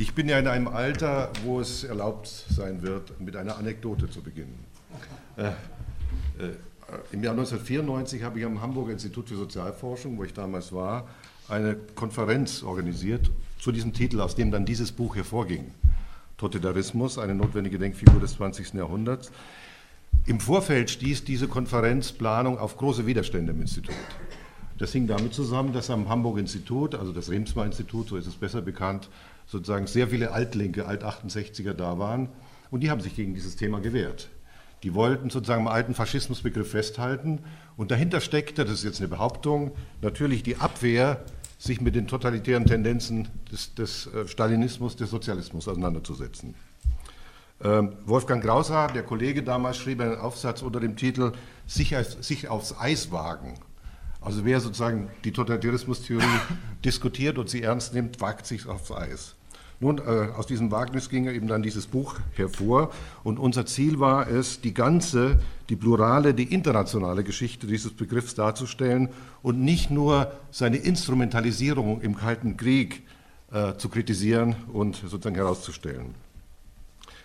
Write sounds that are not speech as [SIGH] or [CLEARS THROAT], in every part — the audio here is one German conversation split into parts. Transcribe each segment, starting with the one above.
Ich bin ja in einem Alter, wo es erlaubt sein wird, mit einer Anekdote zu beginnen. Äh, äh, Im Jahr 1994 habe ich am Hamburger Institut für Sozialforschung, wo ich damals war, eine Konferenz organisiert zu diesem Titel, aus dem dann dieses Buch hervorging. Totalitarismus, eine notwendige Denkfigur des 20. Jahrhunderts. Im Vorfeld stieß diese Konferenzplanung auf große Widerstände im Institut. Das hing damit zusammen, dass am Hamburger Institut, also das Remsmar-Institut, so ist es besser bekannt, sozusagen sehr viele Altlinke, Alt-68er da waren und die haben sich gegen dieses Thema gewehrt. Die wollten sozusagen am alten Faschismusbegriff festhalten und dahinter steckte, das ist jetzt eine Behauptung, natürlich die Abwehr, sich mit den totalitären Tendenzen des, des äh, Stalinismus, des Sozialismus auseinanderzusetzen. Ähm, Wolfgang Grauser, der Kollege damals, schrieb einen Aufsatz unter dem Titel Sich, sich aufs Eis wagen. Also wer sozusagen die Totalitarismustheorie [LAUGHS] diskutiert und sie ernst nimmt, wagt sich aufs Eis. Nun, äh, aus diesem Wagnis ging eben dann dieses Buch hervor und unser Ziel war es, die ganze, die plurale, die internationale Geschichte dieses Begriffs darzustellen und nicht nur seine Instrumentalisierung im Kalten Krieg äh, zu kritisieren und sozusagen herauszustellen.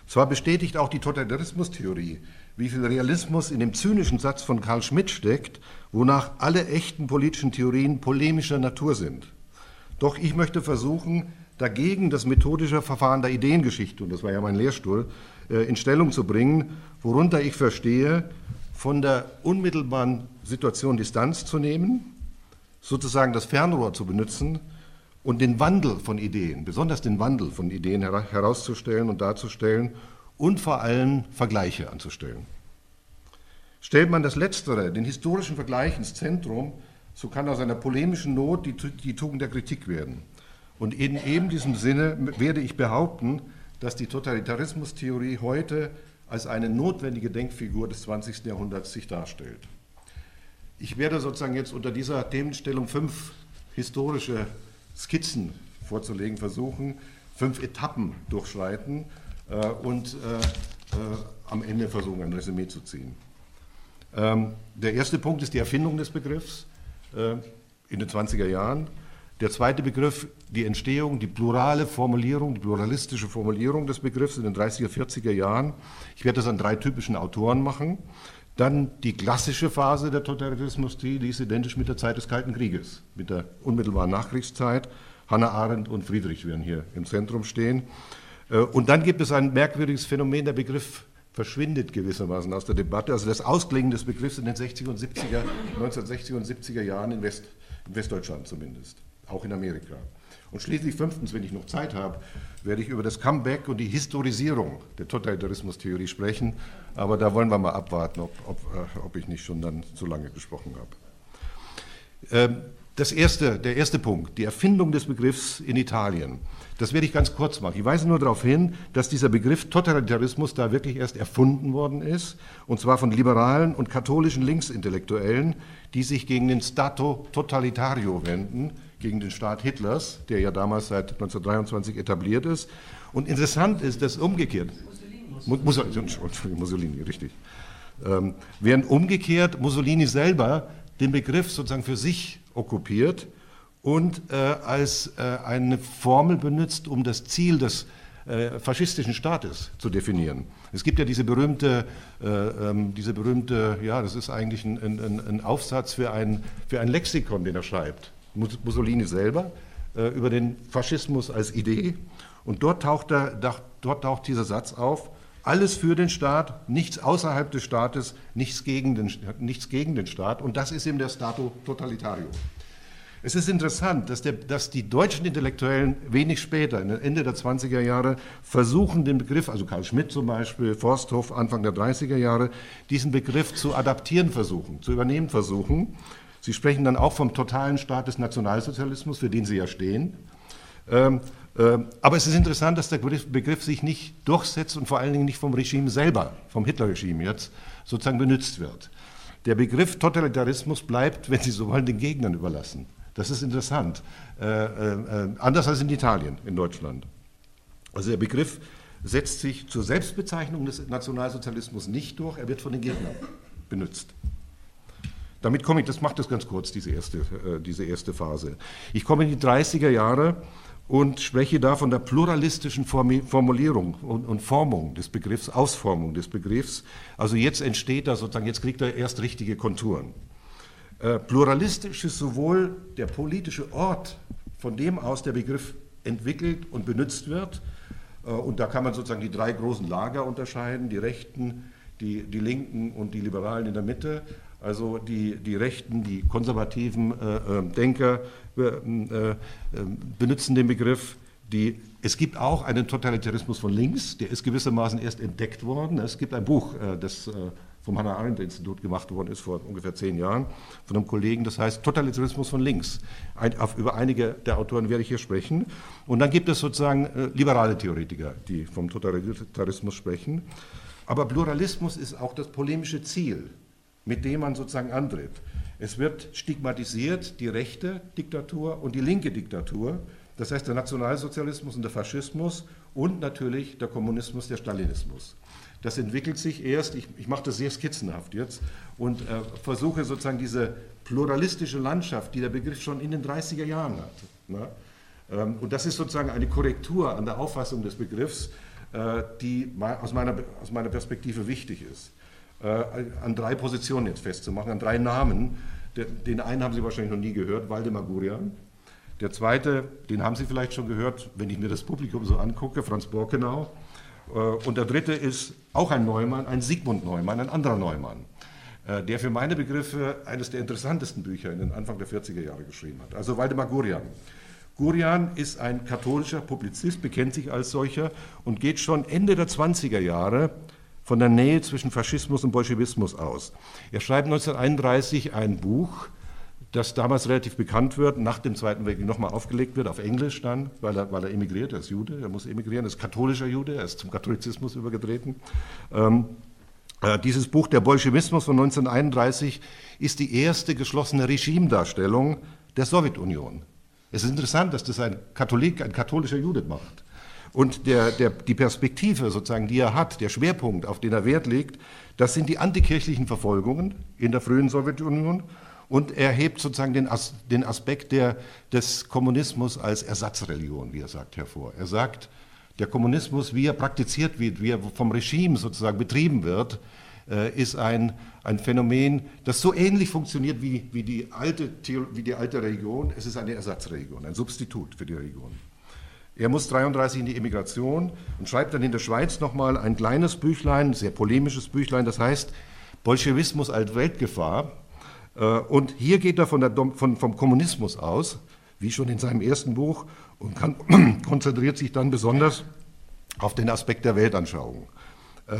Zwar bestätigt auch die Totalitarismustheorie, wie viel Realismus in dem zynischen Satz von Karl Schmidt steckt, wonach alle echten politischen Theorien polemischer Natur sind. Doch ich möchte versuchen, dagegen das methodische Verfahren der Ideengeschichte, und das war ja mein Lehrstuhl, äh, in Stellung zu bringen, worunter ich verstehe, von der unmittelbaren Situation Distanz zu nehmen, sozusagen das Fernrohr zu benutzen und den Wandel von Ideen, besonders den Wandel von Ideen herauszustellen und darzustellen und vor allem Vergleiche anzustellen. Stellt man das Letztere, den historischen Vergleich ins Zentrum, so kann aus einer polemischen Not die, die Tugend der Kritik werden. Und in eben diesem Sinne werde ich behaupten, dass die Totalitarismustheorie heute als eine notwendige Denkfigur des 20. Jahrhunderts sich darstellt. Ich werde sozusagen jetzt unter dieser Themenstellung fünf historische Skizzen vorzulegen versuchen, fünf Etappen durchschreiten äh, und äh, äh, am Ende versuchen, ein Resümee zu ziehen. Ähm, der erste Punkt ist die Erfindung des Begriffs äh, in den 20er Jahren. Der zweite Begriff, die Entstehung, die plurale Formulierung, die pluralistische Formulierung des Begriffs in den 30er, 40er Jahren. Ich werde das an drei typischen Autoren machen. Dann die klassische Phase der Totalitarismus, die ist identisch mit der Zeit des Kalten Krieges, mit der unmittelbaren Nachkriegszeit. Hannah Arendt und Friedrich werden hier im Zentrum stehen. Äh, und dann gibt es ein merkwürdiges Phänomen, der Begriff verschwindet gewissermaßen aus der Debatte. Also das Ausklingen des Begriffs in den 60er und 70er, 1960er und 70er Jahren in, West, in Westdeutschland zumindest auch in Amerika. Und schließlich fünftens, wenn ich noch Zeit habe, werde ich über das Comeback und die Historisierung der Totalitarismustheorie sprechen. Aber da wollen wir mal abwarten, ob, ob, äh, ob ich nicht schon dann zu lange gesprochen habe. Ähm, das erste, der erste Punkt, die Erfindung des Begriffs in Italien. Das werde ich ganz kurz machen. Ich weise nur darauf hin, dass dieser Begriff Totalitarismus da wirklich erst erfunden worden ist, und zwar von liberalen und katholischen Linksintellektuellen, die sich gegen den Stato Totalitario wenden, gegen den Staat Hitlers, der ja damals seit 1923 etabliert ist. Und interessant ist, dass umgekehrt, Mussolini, Mussolini richtig, ähm, während umgekehrt Mussolini selber den Begriff sozusagen für sich okkupiert und äh, als äh, eine Formel benutzt, um das Ziel des äh, faschistischen Staates zu definieren. Es gibt ja diese berühmte, äh, ähm, diese berühmte, ja, das ist eigentlich ein, ein, ein Aufsatz für ein, für ein Lexikon, den er schreibt. Mussolini selber, äh, über den Faschismus als Idee. Und dort taucht, er, dort taucht dieser Satz auf, alles für den Staat, nichts außerhalb des Staates, nichts gegen den, nichts gegen den Staat. Und das ist eben der Stato Totalitario. Es ist interessant, dass, der, dass, die deutschen Intellektuellen wenig später, Ende der 20er Jahre, versuchen, den Begriff, also Karl Schmidt zum Beispiel, Forsthoff Anfang der 30er Jahre, diesen Begriff zu adaptieren versuchen, zu übernehmen versuchen. Sie sprechen dann auch vom totalen Staat des Nationalsozialismus, für den Sie ja stehen. Ähm, äh, aber es ist interessant, dass der Begriff sich nicht durchsetzt und vor allen Dingen nicht vom Regime selber, vom Hitler-Regime jetzt, sozusagen benutzt wird. Der Begriff Totalitarismus bleibt, wenn Sie so wollen, den Gegnern überlassen. Das ist interessant. Äh, äh, anders als in Italien, in Deutschland. Also der Begriff setzt sich zur Selbstbezeichnung des Nationalsozialismus nicht durch, er wird von den Gegnern benutzt. Damit komme ich, das macht das ganz kurz, diese erste, äh, diese erste Phase. Ich komme in die 30er Jahre und spreche da von der pluralistischen Formulierung und, Formung des Begriffs, Ausformung des Begriffs. Also jetzt entsteht da sozusagen, jetzt kriegt er erst richtige Konturen. Äh, pluralistisch ist sowohl der politische Ort, von dem aus der Begriff entwickelt und benutzt wird, äh, und da kann man sozusagen die drei großen Lager unterscheiden, die Rechten, die, die Linken und die Liberalen in der Mitte. Also die, die Rechten, die konservativen äh, äh Denker äh, äh, benutzen den Begriff. Die, es gibt auch einen Totalitarismus von links, der ist gewissermaßen erst entdeckt worden. Es gibt ein Buch, äh, das vom Hannah Arendt Institut gemacht worden ist vor ungefähr zehn Jahren von einem Kollegen, das heißt Totalitarismus von links. Ein, auf, über einige der Autoren werde ich hier sprechen. Und dann gibt es sozusagen äh, liberale Theoretiker, die vom Totalitarismus sprechen. Aber Pluralismus ist auch das polemische Ziel, mit dem man sozusagen antritt. Es wird stigmatisiert die rechte Diktatur und die linke Diktatur, das heißt der Nationalsozialismus und der Faschismus und natürlich der Kommunismus, der Stalinismus. Das entwickelt sich erst, ich, ich mache das sehr skizzenhaft jetzt und äh, versuche sozusagen diese pluralistische Landschaft, die der Begriff schon in den 30er Jahren hat. Ne? Ähm, und das ist sozusagen eine Korrektur an der Auffassung des Begriffs, äh, die aus meiner, aus meiner Perspektive wichtig ist. Äh, an drei Positionen jetzt festzumachen, an drei Namen. Den einen haben Sie wahrscheinlich noch nie gehört, Waldemar Gurian. Der zweite, den haben Sie vielleicht schon gehört, wenn ich mir das Publikum so angucke, Franz Borkenau. Äh, und der dritte ist auch ein Neumann, ein Sigmund Neumann, ein anderer Neumann, äh, der für meine Begriffe eines der interessantesten Bücher in den Anfang der 40er Jahre geschrieben hat. Also Waldemar Gurian. Gurian ist ein katholischer Publizist, bekennt sich als solcher und geht schon Ende der 20er Jahre von der Nähe zwischen Faschismus und Bolschewismus aus. Er schreibt 1931 ein Buch, das damals relativ bekannt wird, nach dem Zweiten Weltkrieg nochmal aufgelegt wird, auf Englisch dann, weil er, weil er emigriert, er ist Jude, er muss emigrieren, er ist katholischer Jude, er ist zum Katholizismus übergetreten. Ähm, äh, dieses Buch, Der Bolschewismus von 1931, ist die erste geschlossene Regimedarstellung der Sowjetunion. Es ist interessant, dass das ein Katholik, ein katholischer Jude macht. Und der, der, die Perspektive sozusagen, die er hat, der Schwerpunkt, auf den er Wert legt, das sind die antikirchlichen Verfolgungen in der frühen Sowjetunion und er hebt sozusagen den, As den Aspekt der, des Kommunismus als Ersatzreligion, wie er sagt, hervor. Er sagt, der Kommunismus, wie er praktiziert wird, wie er vom Regime sozusagen betrieben wird, äh, ist ein, ein Phänomen, das so ähnlich funktioniert wie, wie, die alte, wie die alte Religion. Es ist eine Ersatzreligion, ein Substitut für die Religion. Er muss 33 in die Emigration und schreibt dann in der Schweiz nochmal ein kleines Büchlein, ein sehr polemisches Büchlein, das heißt Bolschewismus als Weltgefahr. Äh, und hier geht er von der, von, vom Kommunismus aus, wie schon in seinem ersten Buch, und kann, [CLEARS THROAT] konzentriert sich dann besonders auf den Aspekt der Weltanschauung. Äh,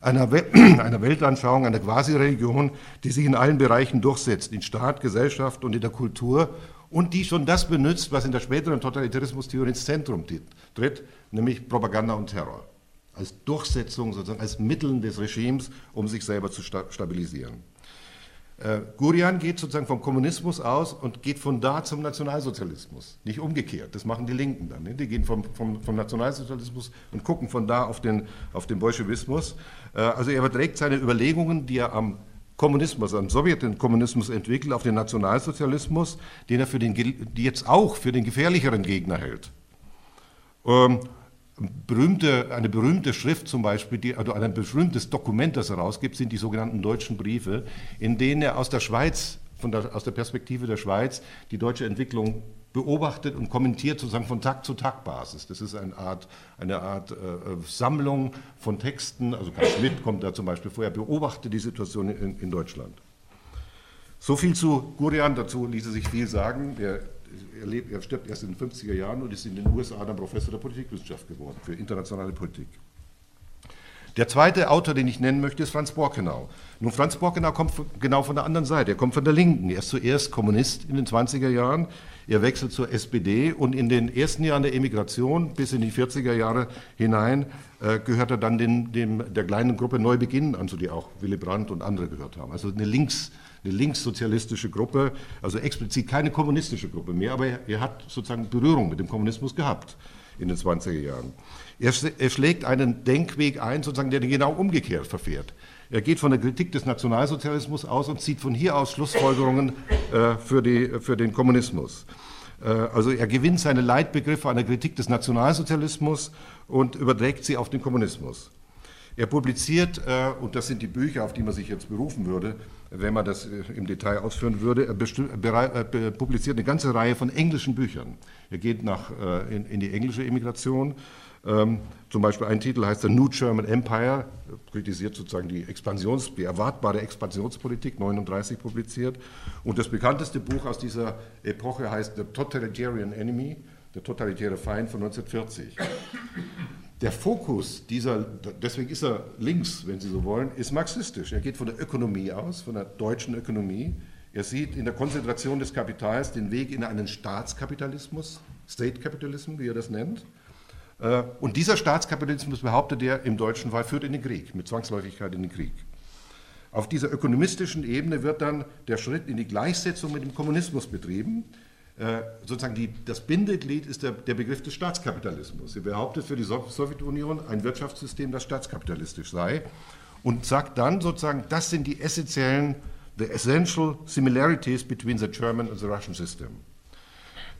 einer, We [CLEARS THROAT] einer Weltanschauung, einer Quasi-Religion, die sich in allen Bereichen durchsetzt, in Staat, Gesellschaft und in der Kultur und die schon das benutzt, was in der späteren Totalitarismustheorie ins Zentrum tritt, nämlich Propaganda und Terror. Als Durchsetzung, sozusagen als Mittel des Regimes, um sich selber zu stabilisieren. Äh, Gurian geht sozusagen vom Kommunismus aus und geht von da zum Nationalsozialismus. Nicht umgekehrt, das machen die Linken dann. Ne? Die gehen vom, vom, vom, Nationalsozialismus und gucken von da auf den, auf den Bolschewismus. Äh, also er überträgt seine Überlegungen, die er am Kommunismus, am Sowjetkommunismus entwickelt, auf den Nationalsozialismus, den er für den, jetzt auch für den gefährlicheren Gegner hält. Ähm, berühmte, eine berühmte Schrift zum Beispiel, die, also ein berühmtes Dokument, das er rausgibt, sind die sogenannten deutschen Briefe, in denen er aus der Schweiz, von der, aus der Perspektive der Schweiz, die deutsche Entwicklung beobachtet und kommentiert sozusagen von Tag-zu-Tag-Basis. Das ist eine Art, eine Art äh, Sammlung von Texten, also Karl Schmidt kommt da zum Beispiel vor, er beobachtet die Situation in, in Deutschland. So viel zu Gurian, dazu ließe sich viel sagen. Der er, lebt, er stirbt erst in den 50er Jahren und ist in den USA dann Professor der Politikwissenschaft geworden, für internationale Politik. Der zweite Autor, den ich nennen möchte, ist Franz Borkenau. Nun, Franz Borkenau kommt genau von der anderen Seite. Er kommt von der Linken. Er ist zuerst Kommunist in den 20er Jahren. Er wechselt zur SPD und in den ersten Jahren der Emigration bis in die 40er Jahre hinein äh, gehört er dann den, dem, der kleinen Gruppe Neubeginn an, zu der auch Willy Brandt und andere gehört haben. Also eine Links- eine linkssozialistische Gruppe, also explizit keine kommunistische Gruppe mehr, aber er, er hat sozusagen Berührung mit dem Kommunismus gehabt in den 20er Jahren. Er, er, schlägt einen Denkweg ein, sozusagen, der genau umgekehrt verfährt. Er geht von der Kritik des Nationalsozialismus aus und zieht von hier aus Schlussfolgerungen äh, für, die, für, den Kommunismus. Äh, also er gewinnt seine Leitbegriffe einer Kritik des Nationalsozialismus und überträgt sie auf den Kommunismus. Er publiziert, äh, und das sind die Bücher, auf die man sich jetzt berufen würde, wenn man das äh, im Detail ausführen würde, er publiziert eine ganze Reihe von englischen Büchern. Er geht nach, in, die englische Immigration. Ähm, zum Beispiel ein Titel heißt The New German Empire, kritisiert sozusagen die, Expansions-, die erwartbare Expansionspolitik, 39 publiziert. Und das bekannteste Buch aus dieser Epoche heißt The Totalitarian Enemy, der totalitäre Feind von 1940. Der Fokus dieser, deswegen ist er links, wenn Sie so wollen, ist marxistisch. Er geht von der Ökonomie aus, von der deutschen Ökonomie. Er sieht in der Konzentration des Kapitals den Weg in einen Staatskapitalismus, State Capitalism, wie er das nennt. Äh, und dieser Staatskapitalismus, behauptet er, im deutschen Fall führt in den Krieg, mit Zwangsläufigkeit in den Krieg. Auf dieser ökonomistischen Ebene wird dann der Schritt in die Gleichsetzung mit dem Kommunismus betrieben. Äh, sozusagen die, das Bindeglied ist der, der, Begriff des Staatskapitalismus. Er behauptet für die Sowjetunion ein Wirtschaftssystem, das staatskapitalistisch sei und sagt dann sozusagen, das sind die essentiellen, the essential similarities between the German and the Russian system.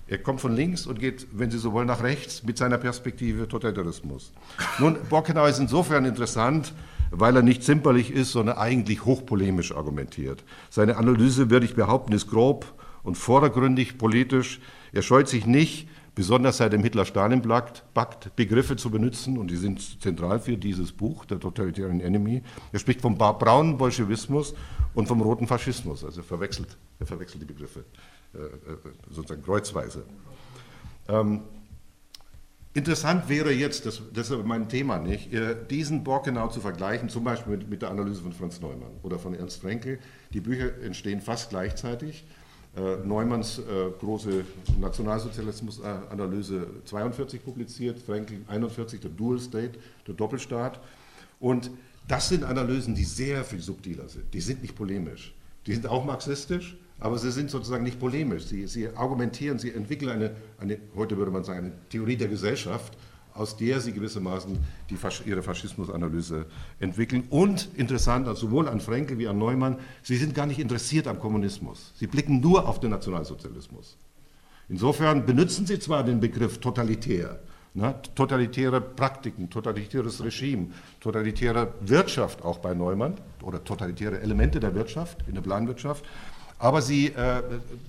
Er kommt von links und geht, wenn Sie so wollen, nach rechts mit seiner Perspektive Totalitarismus. Nun, Bockenau ist insofern interessant, weil er nicht zimperlich ist, sondern eigentlich hochpolemisch argumentiert. Seine Analyse, würde ich behaupten, ist grob und vordergründig politisch. Er scheut sich nicht, besonders seit dem Hitler-Stalin-Pakt, Begriffe zu benutzen, und die sind zentral für dieses Buch, der Totalitarian Enemy. Er spricht vom braunen Bolschewismus und vom roten Faschismus, also er verwechselt, er verwechselt die Begriffe sozusagen kreuzweise. Ähm, Interessant wäre jetzt, das, das, ist aber mein Thema nicht, äh, diesen Borkenau zu vergleichen, zum Beispiel mit, mit, der Analyse von Franz Neumann oder von Ernst Frenkel. Die Bücher entstehen fast gleichzeitig. Äh, Neumanns äh, große Nationalsozialismus-Analyse 42 publiziert, Frankel 41, der Dual State, der Doppelstaat. Und das sind Analysen, die sehr viel subtiler sind. Die sind nicht polemisch. Die sind auch marxistisch, aber sie sind sozusagen nicht polemisch. Sie, sie argumentieren, sie entwickeln eine, eine, heute würde man sagen, eine Theorie der Gesellschaft, aus der sie gewissermaßen die, ihre Faschismusanalyse entwickeln. Und interessant, also sowohl an Frenkel wie an Neumann, sie sind gar nicht interessiert am Kommunismus. Sie blicken nur auf den Nationalsozialismus. Insofern benutzen sie zwar den Begriff totalitär, ne, totalitäre Praktiken, totalitäres Regime, totalitäre Wirtschaft auch bei Neumann oder totalitäre Elemente der Wirtschaft, in der Planwirtschaft, aber sie äh,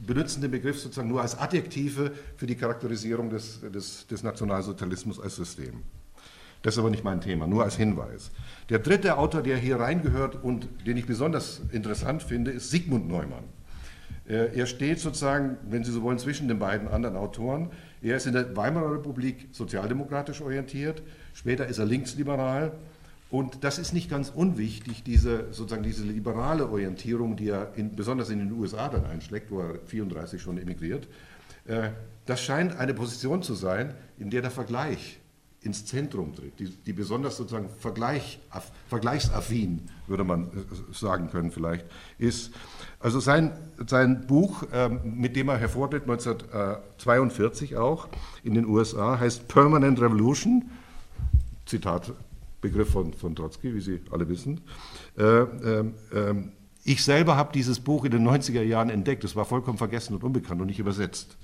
benutzen den Begriff sozusagen nur als Adjektive für die Charakterisierung des, des, des Nationalsozialismus als System. Das ist aber nicht mein Thema, nur als Hinweis. Der dritte Autor, der hier reingehört und den ich besonders interessant finde, ist Sigmund Neumann. Äh, er steht sozusagen, wenn Sie so wollen, zwischen den beiden anderen Autoren. Er ist in der Weimarer Republik sozialdemokratisch orientiert, später ist er linksliberal und das ist nicht ganz unwichtig, diese, sozusagen diese liberale Orientierung, die er in, besonders in den USA dann einschlägt, wo er 34 schon emigriert. Äh, das scheint eine Position zu sein, in der der Vergleich ins Zentrum tritt, die, die besonders sozusagen Vergleich, vergleichsaffin, würde man äh, sagen können vielleicht, ist. Also sein, sein Buch, ähm, mit dem er hervortritt, 1942 auch, in den USA, heißt Permanent Revolution, Zitat Begriff von, von Trotzki, wie Sie alle wissen. Äh, äh, ich selber habe dieses Buch in den 90er Jahren entdeckt. Es war vollkommen vergessen und unbekannt und nicht übersetzt.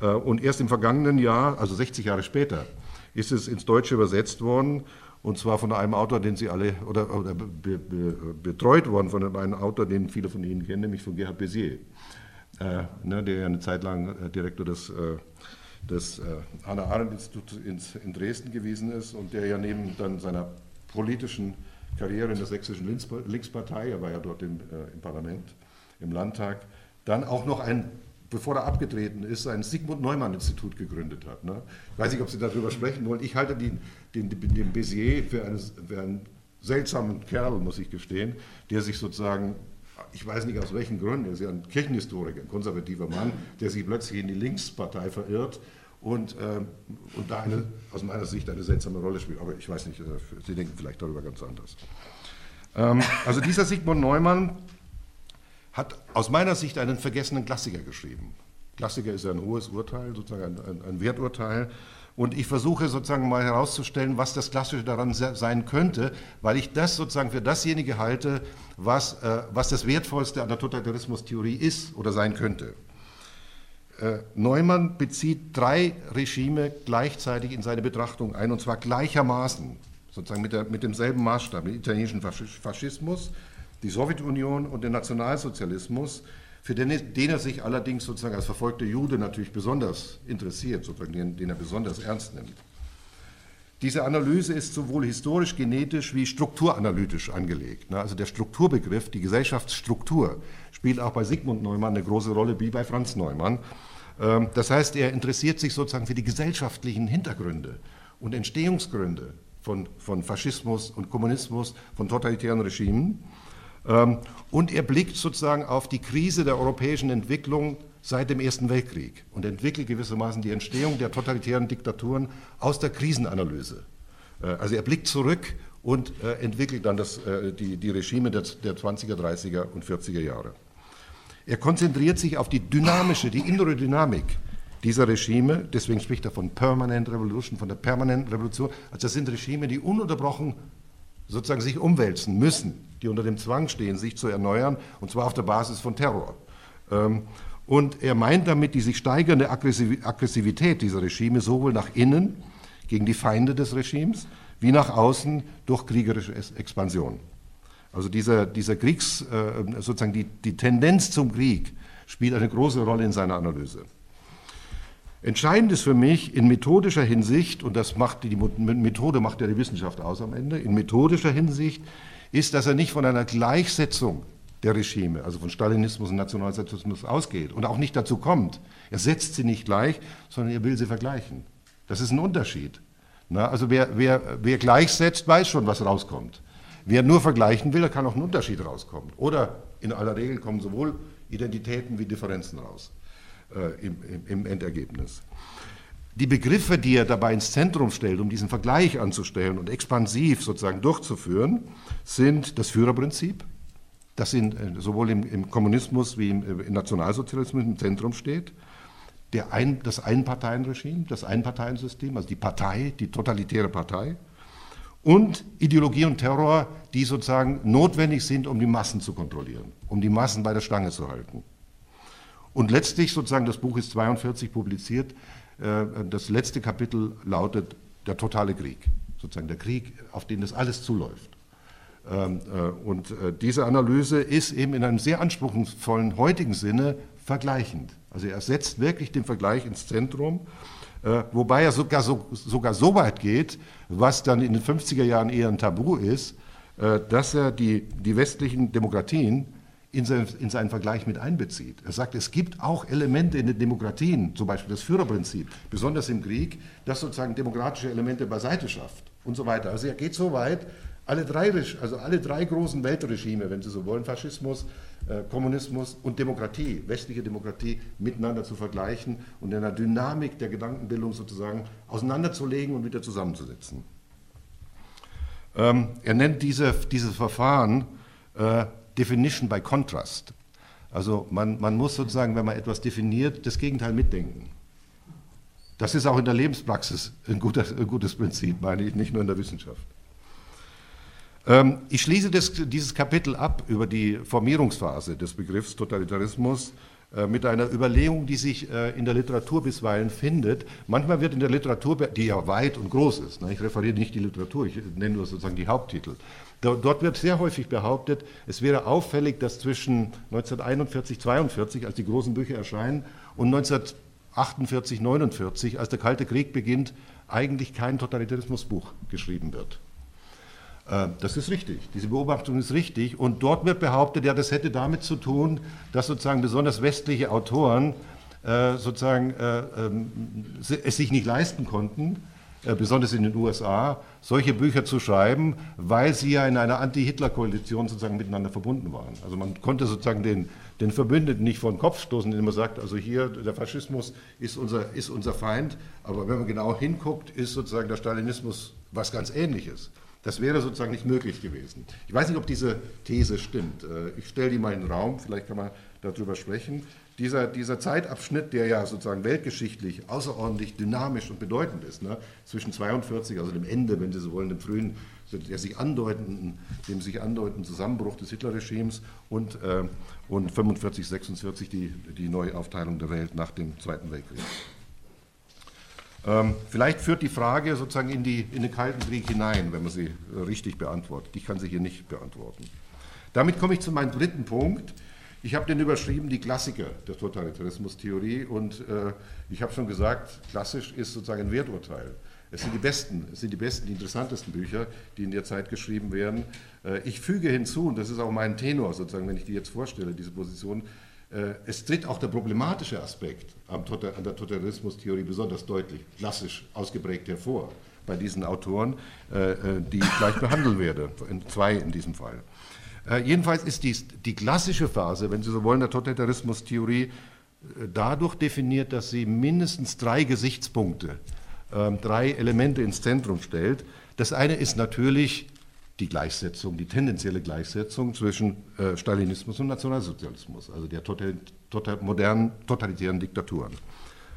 Äh, und erst im vergangenen Jahr, also 60 Jahre später, ist es ins Deutsche übersetzt worden. Und zwar von einem Autor, den Sie alle, oder, oder be, be, betreut worden von einem Autor, den viele von Ihnen kennen, nämlich von Gerhard Bézier, äh, ne, der eine Zeit lang äh, Direktor des äh, des äh, Hannah-Arendt-Instituts in Dresden gewesen ist und der ja neben dann seiner politischen Karriere in der sächsischen Linkspartei, er war ja dort im, äh, im Parlament, im Landtag, dann auch noch ein, bevor er abgetreten ist, ein Sigmund Neumann-Institut gegründet hat. Ne? Ich weiß nicht, ob Sie darüber sprechen wollen. Ich halte den, den, den Bézier für, eine, für einen seltsamen Kerl, muss ich gestehen, der sich sozusagen ich weiß nicht aus welchen Gründen, er ist ja ein Kirchenhistoriker, ein konservativer Mann, der sich plötzlich in die Linkspartei verirrt und, ähm, und da eine, aus meiner Sicht eine seltsame Rolle spielt. Aber ich weiß nicht, äh, Sie denken vielleicht darüber ganz anders. Ähm, also dieser Sigmund Neumann hat aus meiner Sicht einen vergessenen Klassiker geschrieben. Klassiker ist ja ein hohes Urteil, sozusagen ein, ein, ein Werturteil. Und ich versuche sozusagen mal herauszustellen, was das Klassische daran sein könnte, weil ich das sozusagen für dasjenige halte, was, äh, was das Wertvollste an der Totalitarismustheorie ist oder sein könnte. äh, Neumann bezieht drei Regime gleichzeitig in seine Betrachtung ein, und zwar gleichermaßen, sozusagen mit, der, mit demselben Maßstab, den italienischen Faschismus, die Sowjetunion und den Nationalsozialismus, für den, den, er sich allerdings sozusagen als verfolgter Jude natürlich besonders interessiert, sozusagen den, den er besonders ernst nimmt. Diese Analyse ist sowohl historisch, genetisch wie strukturanalytisch angelegt. Ne? Also der Strukturbegriff, die Gesellschaftsstruktur, spielt auch bei Sigmund Neumann eine große Rolle, wie bei Franz Neumann. Ähm, das heißt, er interessiert sich sozusagen für die gesellschaftlichen Hintergründe und Entstehungsgründe von, von Faschismus und Kommunismus, von totalitären Regimen. Ähm, und er blickt sozusagen auf die Krise der europäischen Entwicklung seit dem Ersten Weltkrieg und entwickelt gewissermaßen die Entstehung der totalitären Diktaturen aus der Krisenanalyse. Äh, also er blickt zurück und äh, entwickelt dann das, äh, die, die, Regime der, der 20er, 30er und 40er Jahre. Er konzentriert sich auf die dynamische, die innere Dynamik dieser Regime, deswegen spricht er von Permanent Revolution, von der permanenten Revolution. Also das sind Regime, die ununterbrochen sozusagen sich umwälzen müssen, die unter dem Zwang stehen, sich zu erneuern, und zwar auf der Basis von Terror. Ähm, und er meint damit die sich steigernde Aggressivität dieser Regime sowohl nach innen gegen die Feinde des Regimes wie nach außen durch kriegerische Expansion. Also dieser, dieser Kriegs, äh, sozusagen die, die Tendenz zum Krieg spielt eine große Rolle in seiner Analyse. Entscheidend ist für mich in methodischer Hinsicht, und das macht die Methode macht ja die Wissenschaft aus am Ende, in methodischer Hinsicht ist, dass er nicht von einer Gleichsetzung der Regime, also von Stalinismus und Nationalsozialismus ausgeht und auch nicht dazu kommt. Er setzt sie nicht gleich, sondern er will sie vergleichen. Das ist ein Unterschied. Na, also wer, wer, wer gleichsetzt, weiß schon, was rauskommt. Wer nur vergleichen will, da kann auch ein Unterschied rauskommen. Oder in aller Regel kommen sowohl Identitäten wie Differenzen raus äh, im, im, Endergebnis. Die Begriffe, die er dabei ins Zentrum stellt, um diesen Vergleich anzustellen und expansiv sozusagen durchzuführen, sind das Führerprinzip, das in, äh, sowohl im, im, Kommunismus wie im, äh, im, Nationalsozialismus im Zentrum steht, ein, das Einparteienregime, das Einparteiensystem, also die Partei, die totalitäre Partei, und Ideologie und Terror, die sozusagen notwendig sind, um die Massen zu kontrollieren, um die Massen bei der Stange zu halten. Und letztlich, sozusagen, das Buch ist 42 publiziert, äh, das letzte Kapitel lautet der totale Krieg, sozusagen der Krieg, auf den das alles zuläuft. Ähm, äh, und äh, diese Analyse ist eben in einem sehr anspruchsvollen heutigen Sinne vergleichend. Also er setzt wirklich den Vergleich ins Zentrum, wobei er sogar so, sogar so weit geht, was dann in den 50er Jahren eher ein Tabu ist, dass er die, die westlichen Demokratien in, sein, in seinen Vergleich mit einbezieht. Er sagt, es gibt auch Elemente in den Demokratien, zum Beispiel das Führerprinzip, besonders im Krieg, das sozusagen demokratische Elemente beiseite schafft und so weiter. Also er geht so weit, alle drei, also alle drei großen Weltregime, wenn Sie so wollen, Faschismus, äh, Kommunismus und Demokratie, westliche Demokratie, miteinander zu vergleichen und in einer Dynamik der Gedankenbildung sozusagen auseinanderzulegen und wieder zusammenzusetzen. Ähm, er nennt diese, dieses Verfahren äh, Definition by Contrast. Also man, man muss sozusagen, wenn man etwas definiert, das Gegenteil mitdenken. Das ist auch in der Lebenspraxis ein, guter, ein gutes Prinzip, meine ich, nicht nur in der Wissenschaft. Ähm, ich schließe das, dieses Kapitel ab über die Formierungsphase des Begriffs Totalitarismus äh, mit einer Überlegung, die sich äh, in der Literatur bisweilen findet. Manchmal wird in der Literatur, die ja weit und groß ist, ne, ich referiere nicht die Literatur, ich nenne nur sozusagen die Haupttitel, dort wird sehr häufig behauptet, es wäre auffällig, dass zwischen 1941, 1942, als die großen Bücher erscheinen, und 1948, 1949, als der Kalte Krieg beginnt, eigentlich kein Totalitarismusbuch geschrieben wird. Äh, das ist richtig, diese Beobachtung ist richtig. Und dort wird behauptet, ja, das hätte damit zu tun, dass sozusagen besonders westliche Autoren äh, sozusagen äh, ähm, es sich nicht leisten konnten, äh, besonders in den USA, solche Bücher zu schreiben, weil sie ja in einer Anti-Hitler-Koalition sozusagen miteinander verbunden waren. Also man konnte sozusagen den, den Verbündeten nicht vor den Kopf stoßen, indem man sagt, also hier der Faschismus ist unser, ist unser Feind, aber wenn man genau hinguckt, ist sozusagen der Stalinismus was ganz Ähnliches. Das wäre sozusagen nicht möglich gewesen. Ich weiß nicht, ob diese These stimmt. Äh, ich stelle die mal in den Raum, vielleicht kann man darüber sprechen. Dieser, dieser Zeitabschnitt, der ja sozusagen weltgeschichtlich außerordentlich dynamisch und bedeutend ist, ne, zwischen 42, also dem Ende, wenn Sie so wollen, dem frühen, der sich andeutenden, dem sich andeutenden Zusammenbruch des Hitlerregimes und, äh, und 45, 46 die, die Neuaufteilung der Welt nach dem Zweiten Weltkrieg. Ähm, vielleicht führt die Frage sozusagen in, die, in den Kalten Krieg hinein, wenn man sie richtig beantwortet. Ich kann sie hier nicht beantworten. Damit komme ich zu meinem dritten Punkt. Ich habe den überschrieben, die Klassiker der Totalitarismustheorie. Und äh, ich habe schon gesagt, klassisch ist sozusagen ein Werturteil. Es sind die besten, es sind die besten, die interessantesten Bücher, die in der Zeit geschrieben werden. Äh, ich füge hinzu, und das ist auch mein Tenor sozusagen, wenn ich die jetzt vorstelle, diese Position, äh, es tritt auch der problematische Aspekt an der Totalitarismustheorie besonders deutlich, klassisch ausgeprägt hervor bei diesen Autoren, äh, die ich gleich behandeln werde, zwei in diesem Fall. Jedenfalls ist dies die klassische Phase, wenn Sie so wollen, der Totalitarismustheorie dadurch definiert, dass sie mindestens drei Gesichtspunkte, ähm, drei Elemente ins Zentrum stellt. Das eine ist natürlich die Gleichsetzung, die tendenzielle Gleichsetzung zwischen äh, Stalinismus und Nationalsozialismus, also der total, total, modernen totalitären Diktaturen.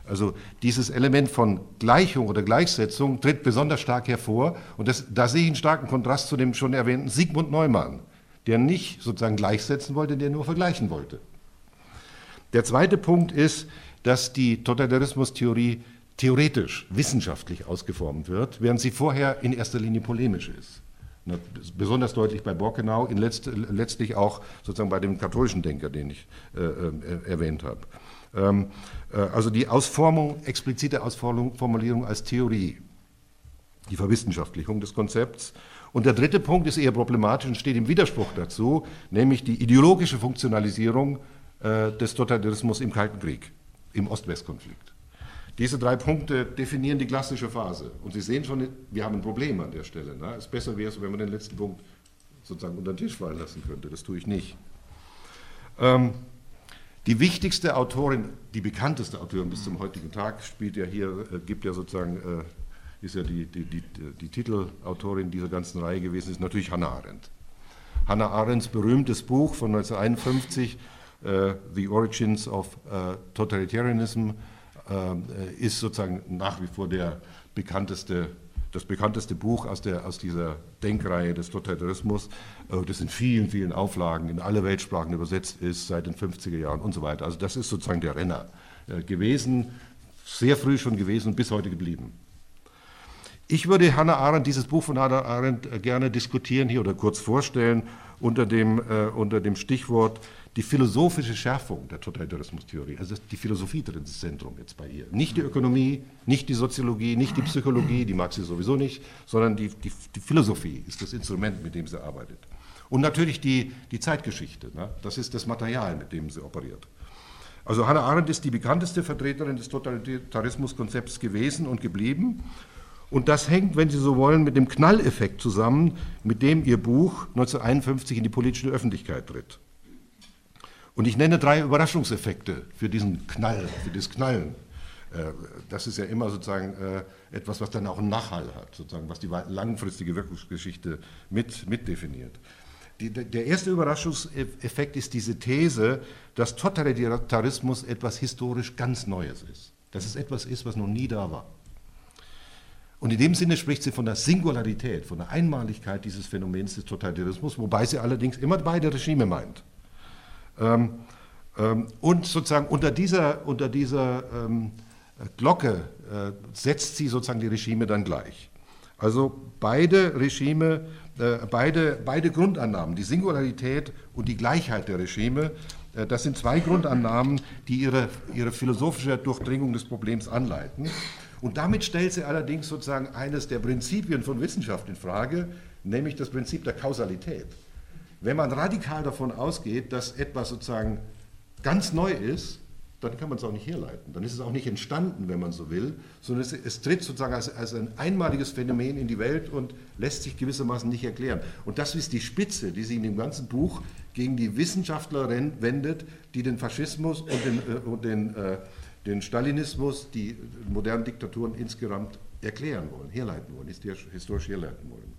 Also dieses Element von Gleichung oder Gleichsetzung tritt besonders stark hervor und das, da sehe ich einen starken Kontrast zu dem schon erwähnten Sigmund Neumann, der nicht sozusagen gleichsetzen wollte, der nur vergleichen wollte. Der zweite Punkt ist, dass die Totalitarismustheorie theoretisch, wissenschaftlich ausgeformt wird, während sie vorher in erster Linie polemisch ist. Besonders deutlich bei Borkenau, letzt, letztlich auch sozusagen bei dem katholischen Denker, den ich äh, äh, erwähnt habe. Ähm, äh, also die Ausformung, explizite Ausformulierung als Theorie, die Verwissenschaftlichung des Konzepts. Und der dritte Punkt ist eher problematisch und steht im Widerspruch dazu, nämlich die ideologische Funktionalisierung äh, des Totalitarismus im Kalten Krieg, im Ost-West-Konflikt. Diese drei Punkte definieren die klassische Phase. Und Sie sehen schon, wir haben ein Problem an der Stelle. Ne? Es besser wäre es, wenn man den letzten Punkt sozusagen unter den Tisch fallen lassen könnte. Das tue ich nicht. Ähm, die wichtigste Autorin, die bekannteste Autorin bis zum heutigen Tag, spielt ja hier, äh, gibt ja sozusagen, äh, ist ja die, die, die, die, Titelautorin dieser ganzen Reihe gewesen, ist natürlich Hannah Arendt. Hannah Arendts berühmtes Buch von 1951, äh, The Origins of äh, Totalitarianism, äh, ist sozusagen nach wie vor der bekannteste, das bekannteste Buch aus, der, aus dieser Denkreihe des Totalitarismus, das in vielen, vielen Auflagen in alle Weltsprachen übersetzt ist, seit den 50er Jahren und so weiter. Also das ist sozusagen der Renner gewesen, sehr früh schon gewesen und bis heute geblieben. Ich würde Hannah Arendt, dieses Buch von Hannah Arendt gerne diskutieren hier oder kurz vorstellen unter dem, äh, unter dem Stichwort die philosophische Schärfung der Totalitarismustheorie. Also die Philosophie tritt ins Zentrum jetzt bei ihr. Nicht die Ökonomie, nicht die Soziologie, nicht die Psychologie, die mag sie sowieso nicht, sondern die, die, die Philosophie ist das Instrument, mit dem sie arbeitet. Und natürlich die, die Zeitgeschichte, ne? das ist das Material, mit dem sie operiert. Also Hannah Arendt ist die bekannteste Vertreterin des Totalitarismuskonzepts gewesen und geblieben. Und das hängt, wenn Sie so wollen, mit dem Knalleffekt zusammen, mit dem ihr Buch 1951 in die politische Öffentlichkeit tritt. Und ich nenne drei Überraschungseffekte für diesen Knall, für das Knallen. Äh, das ist ja immer sozusagen äh, etwas, was dann auch einen Nachhall hat, sozusagen, was die langfristige Wirkungsgeschichte mit, definiert. Die, der erste Überraschungseffekt ist diese These, dass Totalitarismus etwas historisch ganz Neues ist. Dass es etwas ist, was noch nie da war. Und in dem Sinne spricht sie von der Singularität, von der Einmaligkeit dieses Phänomens des Totalitarismus, wobei sie allerdings immer beide Regime meint. Ähm, ähm, und sozusagen unter dieser, unter dieser ähm, Glocke äh, setzt sie sozusagen die Regime dann gleich. Also beide Regime, äh, beide, beide Grundannahmen, die Singularität und die Gleichheit der Regime, äh, das sind zwei Grundannahmen, die ihre, ihre philosophische Durchdringung des Problems anleiten. Und damit stellt sie allerdings sozusagen eines der Prinzipien von Wissenschaft in Frage, nämlich das Prinzip der Kausalität. Wenn man radikal davon ausgeht, dass etwas sozusagen ganz neu ist, dann kann man es auch nicht herleiten. Dann ist es auch nicht entstanden, wenn man so will, sondern es, es tritt sozusagen als, als, ein einmaliges Phänomen in die Welt und lässt sich gewissermaßen nicht erklären. Und das ist die Spitze, die sich in dem ganzen Buch gegen die Wissenschaftler wendet, die den Faschismus und den, äh, und den, äh, den Stalinismus, die modernen Diktaturen insgesamt erklären wollen, herleiten wollen, historisch herleiten wollen.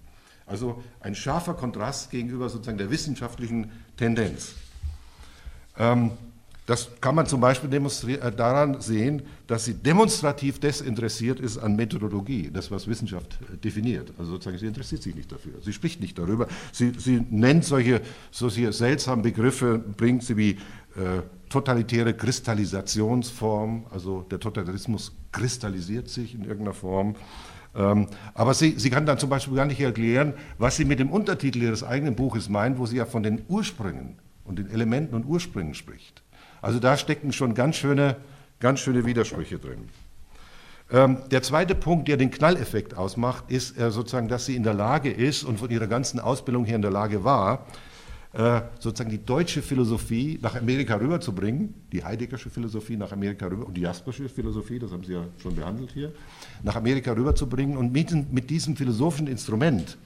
Also ein scharfer Kontrast gegenüber sozusagen der wissenschaftlichen Tendenz. Ähm, Das kann man zum Beispiel äh, daran sehen, dass sie demonstrativ desinteressiert ist an Methodologie, das was Wissenschaft äh, definiert. Also sozusagen, sie interessiert sich nicht dafür, sie spricht nicht darüber. Sie, sie nennt solche, solche seltsamen Begriffe, bringt sie wie äh, totalitäre Kristallisationsform, also der Totalitarismus kristallisiert sich in irgendeiner Form. Ähm, aber sie, sie kann dann zum Beispiel gar nicht erklären, was sie mit dem Untertitel ihres eigenen Buches meint, wo sie ja von den Ursprüngen und den Elementen und Ursprüngen spricht. Also da stecken schon ganz schöne, ganz schöne Widersprüche drin. Ähm, der zweite Punkt, der den Knalleffekt ausmacht, ist äh, sozusagen, dass sie in der Lage ist und von ihrer ganzen Ausbildung her in der Lage war, äh, sozusagen die deutsche Philosophie nach Amerika rüberzubringen, die Heideggersche Philosophie nach Amerika rüber und die Jaspersche Philosophie, das haben Sie ja schon behandelt hier, nach Amerika rüberzubringen und mit, mit diesem philosophischen Instrument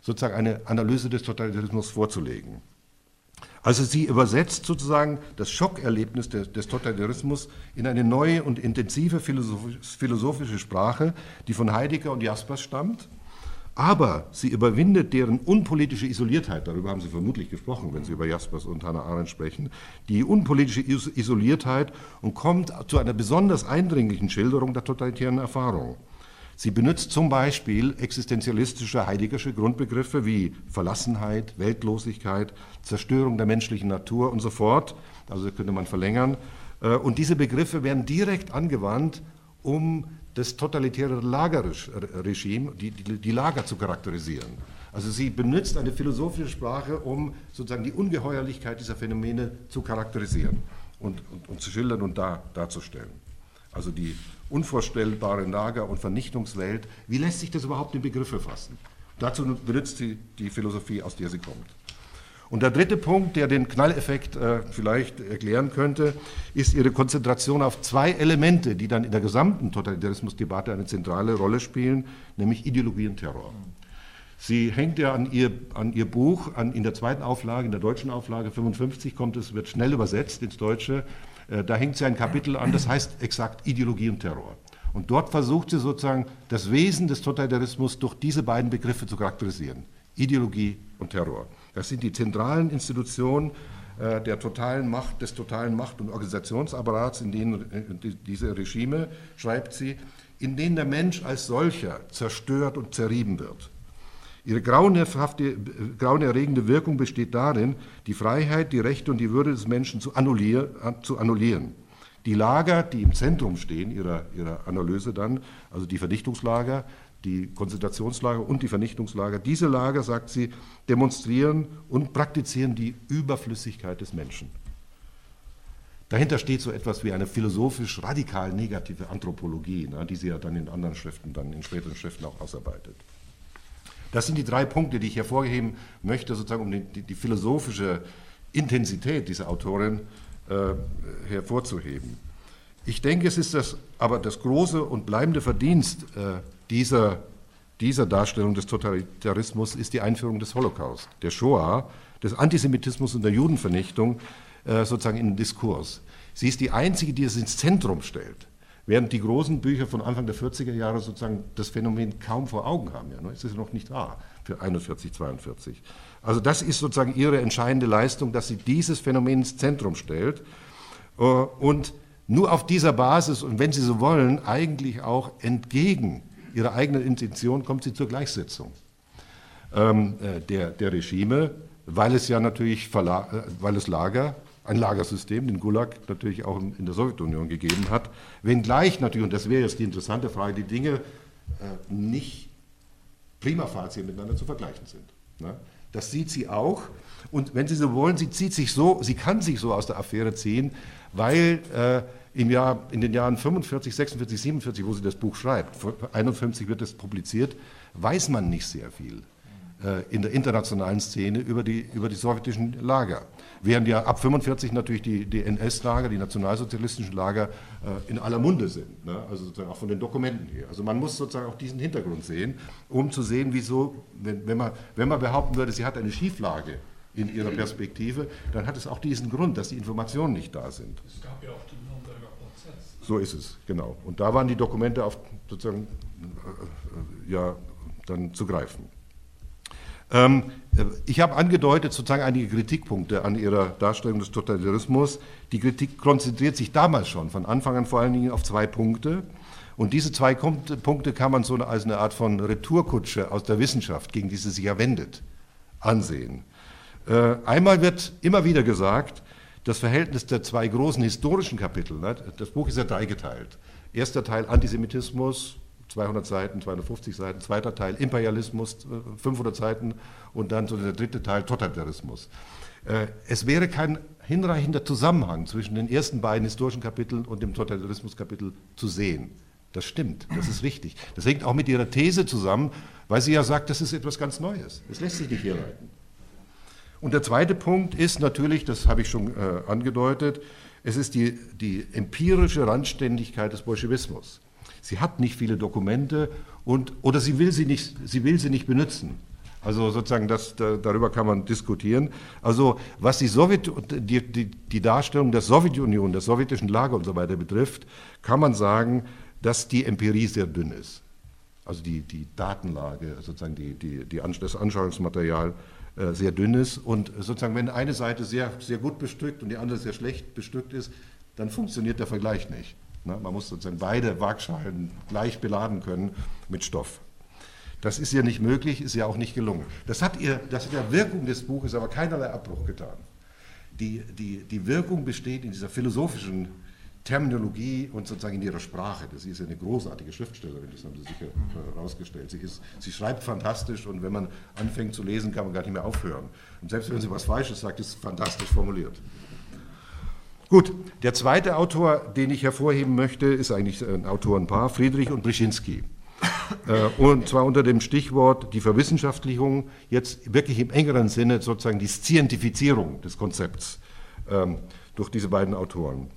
sozusagen eine Analyse des Totalitarismus vorzulegen. Also sie übersetzt sozusagen das Schockerlebnis des, des Totalitarismus in eine neue und intensive philosophische Sprache, die von Heidegger und Jaspers stammt. Aber sie überwindet deren unpolitische Isoliertheit, darüber haben Sie vermutlich gesprochen, wenn Sie über Jaspers und Hannah Arendt sprechen, die unpolitische Isoliertheit und kommt zu einer besonders eindringlichen Schilderung der totalitären Erfahrung. Sie benutzt zum Beispiel existenzialistische heideggersche Grundbegriffe wie Verlassenheit, Weltlosigkeit, Zerstörung der menschlichen Natur und so fort. Also könnte man verlängern. Äh, und diese Begriffe werden direkt angewandt, um das totalitäre Lagerregime, die, die, die Lager zu charakterisieren. Also sie benutzt eine philosophische Sprache, um sozusagen die Ungeheuerlichkeit dieser Phänomene zu charakterisieren und, und, und zu schildern und dar, darzustellen. Also die unvorstellbare Lager- und Vernichtungswelt. Wie lässt sich das überhaupt in Begriffe fassen? Dazu benutzt sie die Philosophie, aus der sie kommt. Und der dritte Punkt, der den Knalleffekt äh, vielleicht erklären könnte, ist ihre Konzentration auf zwei Elemente, die dann in der gesamten Totalitarismusdebatte eine zentrale Rolle spielen, nämlich Ideologie und Terror. Sie hängt ja an ihr, an ihr Buch, an, in der zweiten Auflage, in der deutschen Auflage 55 kommt es, wird schnell übersetzt ins Deutsche, da hängt sie ein Kapitel an, das heißt exakt Ideologie und Terror. Und dort versucht sie sozusagen das Wesen des Totalitarismus durch diese beiden Begriffe zu charakterisieren. Ideologie und Terror. Das sind die zentralen Institutionen äh, der totalen Macht, des totalen Macht- und Organisationsapparats, in denen äh, diese Regime, schreibt sie, in denen der Mensch als solcher zerstört und zerrieben wird. Ihre grauenhafte, grauenerregende Wirkung besteht darin, die Freiheit, die Rechte und die Würde des Menschen zu, annullier, zu annullieren. Die Lager, die im Zentrum stehen ihrer, ihrer Analyse dann, also die Vernichtungslager, die Konzentrationslager und die Vernichtungslager, diese Lager, sagt sie, demonstrieren und praktizieren die Überflüssigkeit des Menschen. Dahinter steht so etwas wie eine philosophisch radikal negative Anthropologie, ne, die sie ja dann in anderen Schriften, dann in späteren Schriften auch ausarbeitet. Das sind die drei Punkte, die ich hervorheben möchte, sozusagen um die, die philosophische Intensität dieser Autorin äh, hervorzuheben. Ich denke, es ist das, aber das große und bleibende Verdienst äh, dieser, dieser Darstellung des Totalitarismus ist die Einführung des Holocaust, der Shoah, des Antisemitismus und der Judenvernichtung äh, sozusagen in den Diskurs. Sie ist die einzige, die es ins Zentrum stellt. Während die großen Bücher von Anfang der 40er Jahre sozusagen das Phänomen kaum vor Augen haben. Ja, ne? es ist noch nicht da für 41, 42. Also das ist sozusagen ihre entscheidende Leistung, dass sie dieses Phänomen ins Zentrum stellt. Äh, und nur auf dieser Basis und wenn Sie so wollen, eigentlich auch entgegen ihrer eigenen Intention kommt sie zur Gleichsetzung ähm, äh, der, der Regime, weil es ja natürlich, Verla äh, weil es Lager ein Lagersystem, den Gulag natürlich auch in der Sowjetunion gegeben hat, wenngleich natürlich, und das wäre jetzt die interessante Frage, die Dinge äh, nicht prima facie miteinander zu vergleichen sind. Ne? Das sieht sie auch. Und wenn Sie so wollen, sie zieht sich so, sie kann sich so aus der Affäre ziehen, weil äh, im Jahr, in den Jahren 45, 46, 47, wo sie das Buch schreibt, 51 wird es publiziert, weiß man nicht sehr viel äh, in der internationalen Szene über die, über die sowjetischen Lager. Während ja ab 45 natürlich die, die NS-Lager, die nationalsozialistischen Lager äh, in aller Munde sind, ne? also sozusagen auch von den Dokumenten her. Also man muss sozusagen auch diesen Hintergrund sehen, um zu sehen, wieso, wenn, wenn, man, wenn man behaupten würde, sie hat eine Schieflage in ihrer Perspektive, dann hat es auch diesen Grund, dass die Informationen nicht da sind. Es gab ja auch die Nürnberger Prozess. So ist es, genau. Und da waren die Dokumente auf sozusagen äh, ja, dann zu greifen. Ähm, ich habe angedeutet sozusagen einige Kritikpunkte an Ihrer Darstellung des Totalitarismus. Die Kritik konzentriert sich damals schon von Anfang an vor allen Dingen auf zwei Punkte. Und diese zwei Punkte kann man so als eine Art von Retourkutsche aus der Wissenschaft, gegen die sie sich ja wendet, ansehen. Äh, einmal wird immer wieder gesagt, das Verhältnis der zwei großen historischen Kapitel, ne, das Buch ist ja dreigeteilt. Erster Teil Antisemitismus, 200 Seiten, 250 Seiten, zweiter Teil Imperialismus, 500 äh, Seiten und dann so der dritte Teil Totalitarismus. Äh, es wäre kein hinreichender Zusammenhang zwischen den ersten beiden historischen Kapiteln und dem Totalitarismuskapitel zu sehen. Das stimmt, das ist richtig. Das hängt auch mit Ihrer These zusammen, weil sie ja sagt, das ist etwas ganz Neues. Das lässt sich nicht herleiten. Und der zweite Punkt ist natürlich, das habe ich schon äh, angedeutet, es ist die, die empirische Randständigkeit des Bolschewismus. Sie hat nicht viele Dokumente und, oder sie will sie nicht, sie will sie nicht benutzen. Also sozusagen, das, darüber kann man diskutieren. Also was die, Sowjet, die, die, die Darstellung der Sowjetunion, der sowjetischen Lage und so weiter betrifft, kann man sagen, dass die Empirie sehr dünn ist. Also die, die Datenlage, sozusagen die, die, die, das Anschauungsmaterial äh, sehr dünn ist. Und sozusagen, wenn eine Seite sehr, sehr gut bestückt und die andere sehr schlecht bestückt ist, dann funktioniert der Vergleich nicht. Ne? Man muss sozusagen beide Waagschalen gleich beladen können mit Stoff. Das ist ja nicht möglich, ist ja auch nicht gelungen. Das hat, ihr, das hat der Wirkung des Buches aber keinerlei Abbruch getan. Die, die, die Wirkung besteht in dieser philosophischen Terminologie und sozusagen in ihrer Sprache. Das ist eine großartige Schriftstellerin, das haben Sie sicher herausgestellt. Sie, sie schreibt fantastisch und wenn man anfängt zu lesen, kann man gar nicht mehr aufhören. Und selbst wenn sie was Falsches sagt, ist es fantastisch formuliert. Gut, der zweite Autor, den ich hervorheben möchte, ist eigentlich ein Autorenpaar, Friedrich und Brzezinski. Äh, und zwar unter dem Stichwort die Verwissenschaftlichung, jetzt wirklich im engeren Sinne sozusagen die Scientifizierung des Konzepts ähm, durch diese beiden Autoren.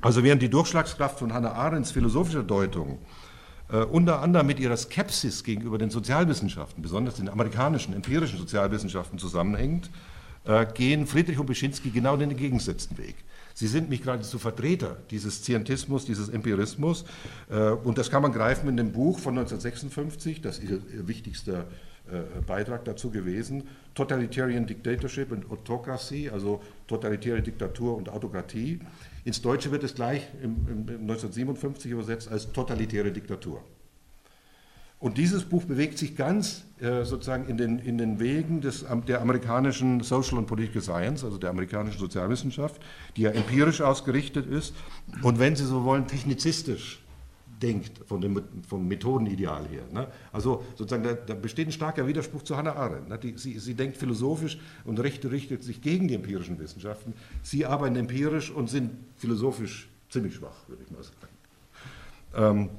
Also während die Durchschlagskraft von Hannah Arendts philosophischer Deutung äh, unter anderem mit ihrer Skepsis gegenüber den Sozialwissenschaften, besonders den amerikanischen empirischen Sozialwissenschaften zusammenhängt, äh, gehen Friedrich und Beschinski genau den entgegengesetzten Weg. Sie sind mich geradezu Vertreter dieses Scientismus, dieses Empirismus. Äh, und das kann man greifen in dem Buch von 1956, das ist ihr wichtigster äh, Beitrag dazu gewesen, Totalitarian Dictatorship and Autocracy, also totalitäre Diktatur und Autokratie. Ins Deutsche wird es gleich im, im 1957 übersetzt als totalitäre Diktatur. Und dieses Buch bewegt sich ganz äh, sozusagen in den, in den Wegen des, der amerikanischen Social and Political Science, also der amerikanischen Sozialwissenschaft, die ja empirisch ausgerichtet ist und wenn Sie so wollen, technizistisch denkt, von dem, vom Methodenideal her. Ne? Also sozusagen, da, da, besteht ein starker Widerspruch zu Hannah Arendt. Ne? Die, sie, sie, denkt philosophisch und richtet, richtet sich gegen die empirischen Wissenschaften. Sie arbeiten empirisch und sind philosophisch ziemlich schwach, würde ich mal sagen. Ähm,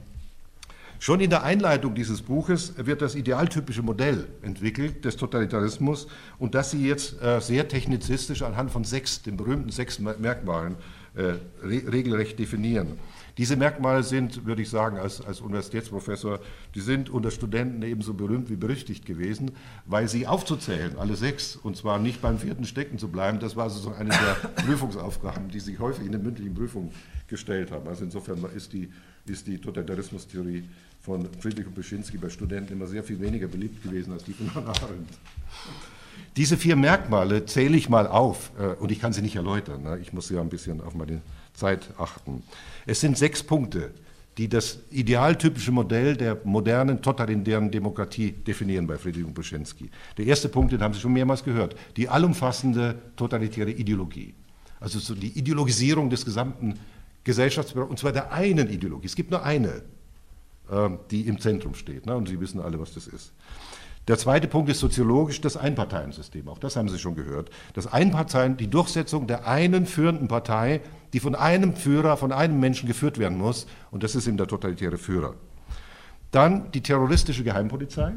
Schon in der Einleitung dieses Buches wird das idealtypische Modell entwickelt des Totalitarismus und das Sie jetzt äh, sehr technizistisch anhand von sechs, den berühmten sechs Merkmalen äh, regelrecht definieren. Diese Merkmale sind, würde ich sagen, als, als Universitätsprofessor, die sind unter Studenten ebenso berühmt wie berüchtigt gewesen, weil sie aufzuzählen, alle sechs, und zwar nicht beim vierten stecken zu bleiben, das war so eine der [COUGHS] Prüfungsaufgaben, die sich häufig in den mündlichen Prüfungen gestellt haben. Also insofern ist die, ist die Totalitarismustheorie von Friedrich und Beschinski bei Studenten immer sehr viel weniger beliebt gewesen als die von Arendt. Diese vier Merkmale zähle ich mal auf äh, und ich kann sie nicht erläutern. Ne? Ich muss ja ein bisschen auf meine Zeit achten. Es sind sechs Punkte, die das idealtypische Modell der modernen totalitären Demokratie definieren bei Friedrich und Brzezinski. Der erste Punkt, den haben Sie schon mehrmals gehört, die allumfassende totalitäre Ideologie. Also so die Ideologisierung des gesamten Gesellschaftsbereichs, und zwar der einen Ideologie. Es gibt nur eine, ähm, die im Zentrum steht. Ne? Und Sie wissen alle, was das ist. Der zweite Punkt ist soziologisch das Einparteiensystem. Auch das haben Sie schon gehört. Das Einparteien, die Durchsetzung der einen führenden Partei, die von einem Führer, von einem Menschen geführt werden muss. Und das ist eben der totalitäre Führer. Dann die terroristische Geheimpolizei,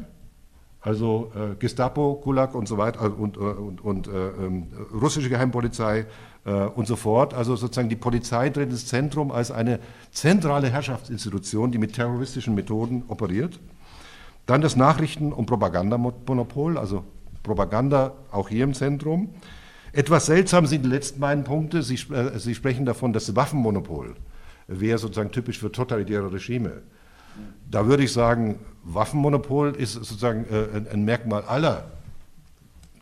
also äh, Gestapo, Gulag und so weiter und, äh, und, und äh, äh, russische Geheimpolizei und so fort. Also sozusagen die Polizei tritt ins Zentrum als eine zentrale Herrschaftsinstitution, die mit terroristischen Methoden operiert. Dann das Nachrichten- und Propagandamonopol, also Propaganda auch hier im Zentrum. Etwas seltsam sind die letzten beiden Punkte. Sie, äh, Sie sprechen davon, das Waffenmonopol wäre sozusagen typisch für totalitäre Regime. Da würde ich sagen, Waffenmonopol ist sozusagen äh, ein Merkmal aller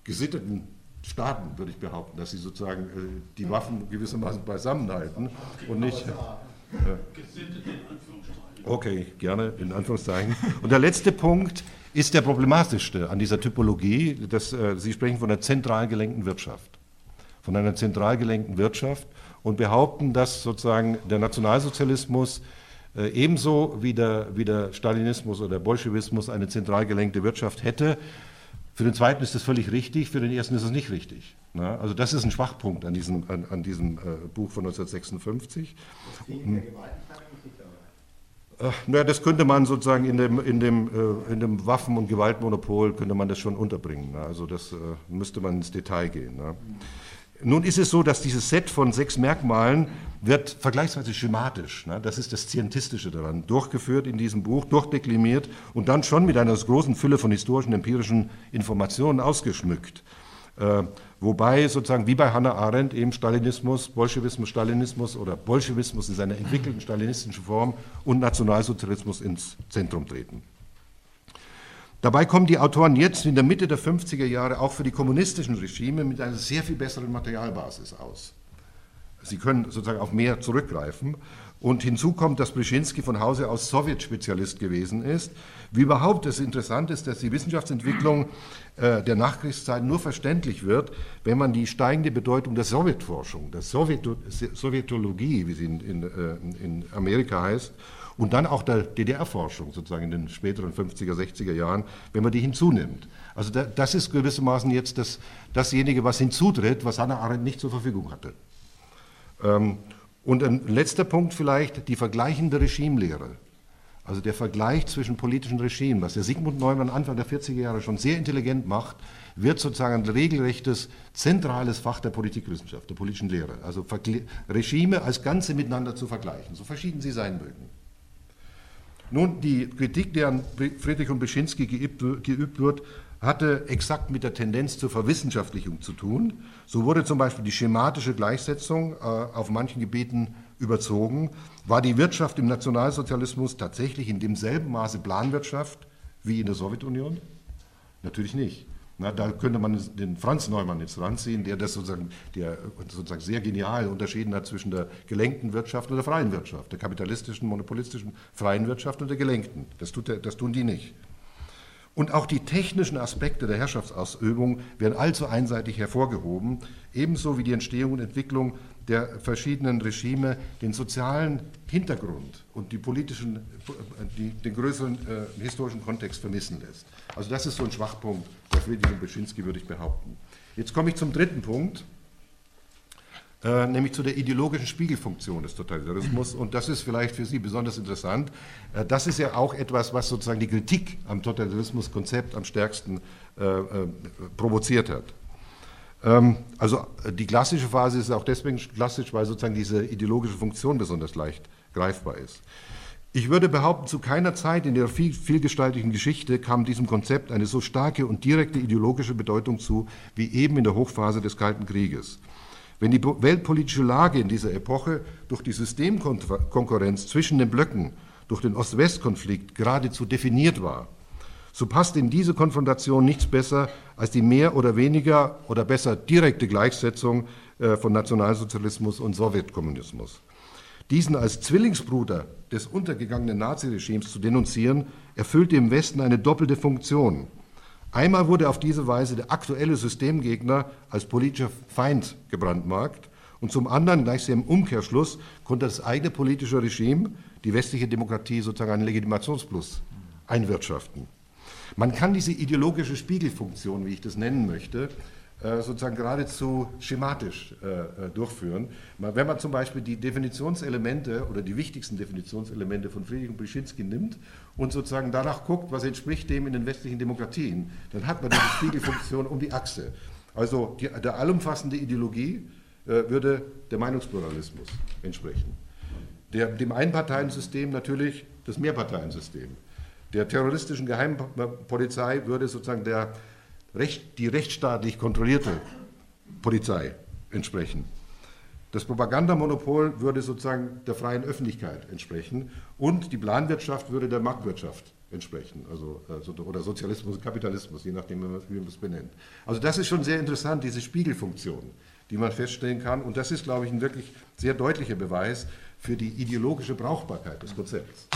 gesitteten Staaten, würde ich behaupten, dass sie sozusagen äh, die Waffen gewissermaßen beisammenhalten und nicht. Okay, gerne, in Anführungszeichen. Und der letzte Punkt ist der problematischste an dieser Typologie. Dass, äh, Sie sprechen von einer zentral gelenkten Wirtschaft. Von einer zentral gelenkten Wirtschaft und behaupten, dass sozusagen der Nationalsozialismus äh, ebenso wie der, wie der Stalinismus oder der Bolschewismus eine zentral gelenkte Wirtschaft hätte. Für den zweiten ist das völlig richtig, für den ersten ist es nicht richtig. Na, also das ist ein Schwachpunkt an diesem, an, an diesem äh, Buch von 1956. Das Ach, na, das könnte man sozusagen in dem, in dem, äh, in dem Waffen- und Gewaltmonopol könnte man das schon unterbringen. Ne? Also das äh, müsste man ins Detail gehen. Ne? Nun ist es so, dass dieses Set von sechs Merkmalen wird vergleichsweise schematisch, ne? das ist das Zientistische daran, durchgeführt in diesem Buch, durchdeklimiert und dann schon mit einer großen Fülle von historischen, empirischen Informationen ausgeschmückt. Äh, wobei sozusagen wie bei Hannah Arendt eben Stalinismus, Bolschewismus, Stalinismus oder Bolschewismus in seiner entwickelten stalinistischen Form und Nationalsozialismus ins Zentrum treten. Dabei kommen die Autoren jetzt in der Mitte der 50er Jahre auch für die kommunistischen Regime mit einer sehr viel besseren Materialbasis aus. Sie können sozusagen auf mehr zurückgreifen. Und hinzu kommt, dass Brzezinski von Hause aus Sowjetspezialist gewesen ist. Wie überhaupt es interessant ist, dass die Wissenschaftsentwicklung äh, der Nachkriegszeit nur verständlich wird, wenn man die steigende Bedeutung der Sowjetforschung, der Sowjetologie, wie sie in, in, äh, in Amerika heißt, und dann auch der DDR-Forschung sozusagen in den späteren 50er, 60er Jahren, wenn man die hinzunimmt. Also das ist gewissermaßen jetzt das, dasjenige, was hinzutritt, was Hannah Arendt nicht zur Verfügung hatte. Ähm, und ein letzter Punkt vielleicht, die vergleichende Regimelehre. Also der Vergleich zwischen politischen Regimen, was der Sigmund Neumann Anfang der 40er Jahre schon sehr intelligent macht, wird sozusagen ein regelrechtes zentrales Fach der Politikwissenschaft, der politischen Lehre. Also Regime als Ganze miteinander zu vergleichen, so verschieden sie sein mögen. Nun, die Kritik, die an Friedrich und Beschinski geübt wird, hatte exakt mit der Tendenz zur Verwissenschaftlichung zu tun. So wurde zum Beispiel die schematische Gleichsetzung äh, auf manchen Gebieten überzogen. War die Wirtschaft im Nationalsozialismus tatsächlich in demselben Maße Planwirtschaft wie in der Sowjetunion? Natürlich nicht. Na, da könnte man den Franz Neumann jetzt ranziehen, der das sozusagen, der sozusagen sehr genial unterschieden hat zwischen der gelenkten Wirtschaft und der freien Wirtschaft, der kapitalistischen, monopolistischen freien Wirtschaft und der gelenkten. Das, tut der, das tun die nicht. Und auch die technischen Aspekte der Herrschaftsausübung werden allzu einseitig hervorgehoben, ebenso wie die Entstehung und Entwicklung der verschiedenen Regime den sozialen Hintergrund und die politischen, die, den größeren äh, historischen Kontext vermissen lässt. Also das ist so ein Schwachpunkt bei Friedrich und Beschinski, würde ich behaupten. Jetzt komme ich zum dritten Punkt, äh, nämlich zu der ideologischen Spiegelfunktion des Totalitarismus. Und das ist vielleicht für Sie besonders interessant. Äh, das ist ja auch etwas, was sozusagen die Kritik am Totalitarismuskonzept am stärksten äh, äh provoziert hat. Ähm, also äh, die klassische Phase ist auch deswegen klassisch, weil sozusagen diese ideologische Funktion besonders leicht greifbar ist. Ich würde behaupten, zu keiner Zeit in der viel, vielgestaltigen Geschichte kam diesem Konzept eine so starke und direkte ideologische Bedeutung zu wie eben in der Hochphase des Kalten Krieges. Wenn die weltpolitische Lage in dieser Epoche durch die Systemkonkurrenz zwischen den Blöcken, durch den Ost-West-Konflikt geradezu definiert war, so passt in diese Konfrontation nichts besser als die mehr oder weniger oder besser direkte Gleichsetzung äh, von Nationalsozialismus und Sowjetkommunismus. Diesen als Zwillingsbruder des untergegangenen Naziregimes zu denunzieren, erfüllte im Westen eine doppelte Funktion. Einmal wurde auf diese Weise der aktuelle Systemgegner als politischer Feind gebrandmarkt und zum anderen, gleichsam im Umkehrschluss, konnte das eigene politische Regime, die westliche Demokratie, sozusagen einen Legitimationsplus einwirtschaften. Man kann diese ideologische Spiegelfunktion, wie ich das nennen möchte, sozusagen geradezu schematisch äh, äh, durchführen. Wenn man zum Beispiel die Definitionselemente oder die wichtigsten Definitionselemente von Friedrich und Brzezinski nimmt und sozusagen danach guckt, was entspricht dem in den westlichen Demokratien, dann hat man diese Spiegelfunktion um die Achse. Also die, der allumfassende Ideologie würde der Meinungspluralismus entsprechen. Der, dem Einparteiensystem natürlich das Mehrparteiensystem. Der terroristischen Geheimpolizei würde sozusagen der Recht, die rechtsstaatlich kontrollierte Polizei entsprechen. Das Propagandamonopol würde sozusagen der freien Öffentlichkeit entsprechen und die Planwirtschaft würde der Marktwirtschaft entsprechen, also, oder Sozialismus und Kapitalismus, je nachdem, wie man es benennt. Also das ist schon sehr interessant, diese Spiegelfunktion, die man feststellen kann. Und das ist, glaube ich, ein wirklich sehr deutlicher Beweis für die ideologische Brauchbarkeit des Konzepts.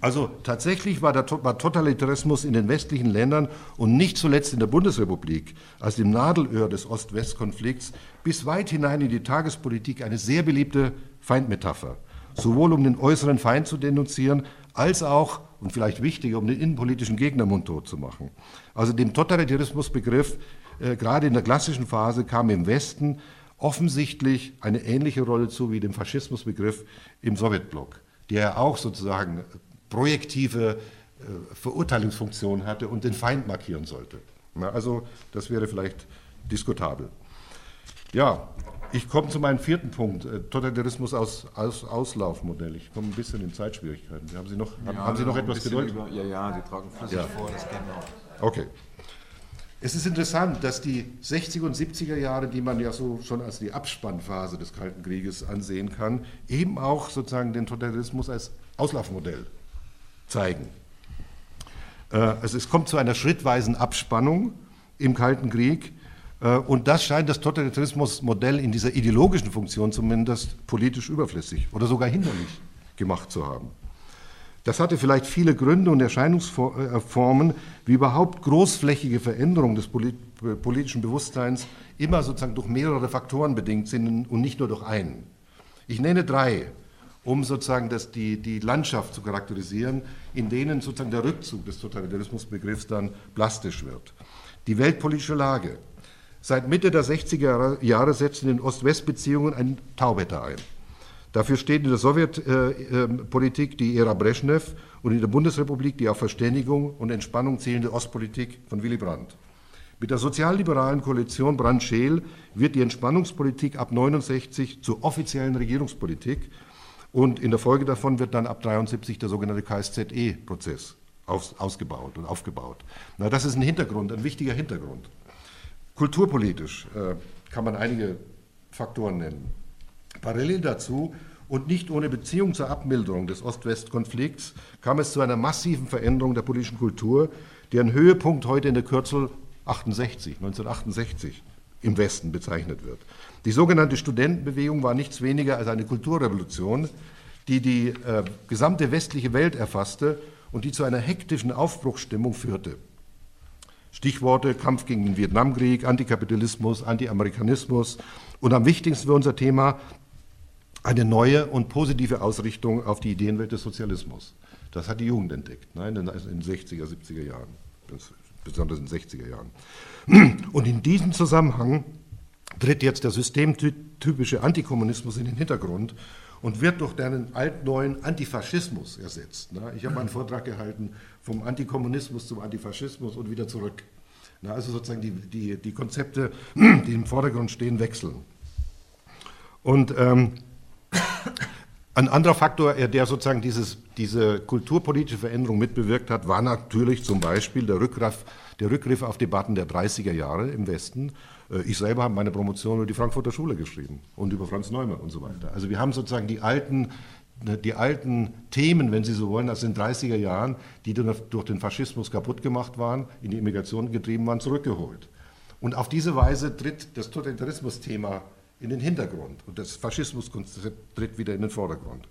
Also tatsächlich war der war Totalitarismus in den westlichen Ländern und nicht zuletzt in der Bundesrepublik als dem Nadelöhr des Ost-West-Konflikts bis weit hinein in die Tagespolitik eine sehr beliebte Feindmetapher, sowohl um den äußeren Feind zu denunzieren, als auch, und vielleicht wichtiger, um den innenpolitischen Gegner mundtot zu machen. Also dem Totalitarismusbegriff, äh, gerade in der klassischen Phase, kam im Westen offensichtlich eine ähnliche Rolle zu wie dem Faschismusbegriff im Sowjetblock, der ja auch sozusagen projektive äh, Verurteilungsfunktion hatte und den Feind markieren sollte. Na, also das wäre vielleicht diskutabel. Ja, ich komme zu meinem vierten Punkt, äh, Totalitarismus aus, aus Auslaufmodell. Ich komme ein bisschen in Zeitschwierigkeiten. Haben Sie noch, ja, haben Sie noch etwas Geduld? Über, ja, ja, Sie tragen flüssig ja. vor, das geht noch. Okay. Es ist interessant, dass die 60er und 70er Jahre, die man ja so schon als die Abspannphase des Kalten Krieges ansehen kann, eben auch sozusagen den Totalitarismus als Auslaufmodell zeigen. Äh, also es kommt zu einer schrittweisen Abspannung im Kalten Krieg äh, und das scheint das Totalitarismusmodell in dieser ideologischen Funktion zumindest politisch überflüssig oder sogar hinderlich gemacht zu haben. Das hatte vielleicht viele Gründe und Erscheinungsformen, wie überhaupt großflächige Veränderungen des politischen Bewusstseins immer sozusagen durch mehrere Faktoren bedingt sind und nicht nur durch einen. Ich nenne drei um sozusagen das, die, die Landschaft zu charakterisieren, in denen sozusagen der Rückzug des Totalitarismusbegriffs dann plastisch wird. Die weltpolitische Lage. Seit Mitte der 60er Jahre setzt in den Ost-West-Beziehungen ein Tauwetter ein. Dafür steht in der Sowjetpolitik die Ära Brezhnev und in der Bundesrepublik die auf Verständigung und Entspannung zielende Ostpolitik von Willy Brandt. Mit der sozialliberalen Koalition Brandt-Scheel wird die Entspannungspolitik ab 69 zur offiziellen Regierungspolitik und in der Folge davon wird dann ab 73 der sogenannte KSZE-Prozess ausgebaut und aufgebaut. Na, das ist ein Hintergrund, ein wichtiger Hintergrund. Kulturpolitisch äh, kann man einige Faktoren nennen. Parallel dazu und nicht ohne Beziehung zur Abmilderung des Ost-West-Konflikts kam es zu einer massiven Veränderung der politischen Kultur, deren Höhepunkt heute in der Kürzel 68, 1968 im Westen bezeichnet wird. Die sogenannte Studentenbewegung war nichts weniger als eine Kulturrevolution, die die äh, gesamte westliche Welt erfasste und die zu einer hektischen Aufbruchsstimmung führte. Stichworte Kampf gegen den Vietnamkrieg, Antikapitalismus, Antiamerikanismus und am wichtigsten für unser Thema eine neue und positive Ausrichtung auf die Ideenwelt des Sozialismus. Das hat die Jugend entdeckt, ne, in den 60er, 70er Jahren, besonders in den 60er Jahren. Und in diesem Zusammenhang tritt jetzt der systemtypische Antikommunismus in den Hintergrund und wird durch einen altneuen Antifaschismus ersetzt. Ich habe einen Vortrag gehalten vom Antikommunismus zum Antifaschismus und wieder zurück. Also sozusagen die, die, die Konzepte, die im Vordergrund stehen, wechseln. Und ähm, ein anderer Faktor, der sozusagen dieses, diese kulturpolitische Veränderung mitbewirkt hat, war natürlich zum Beispiel der Rückgriff, der Rückgriff auf Debatten der 30er Jahre im Westen äh, ich selber habe meine Promotion über die Frankfurter Schule geschrieben und über Franz Neumann und so weiter. Also wir haben sozusagen die alten, die alten Themen, wenn Sie so wollen, aus den 30er Jahren, die durch den Faschismus kaputt gemacht waren, in die Immigration getrieben waren, zurückgeholt. Und auf diese Weise tritt das Totalitarismus-Thema in den Hintergrund und das Faschismuskonzept tritt wieder in den Vordergrund.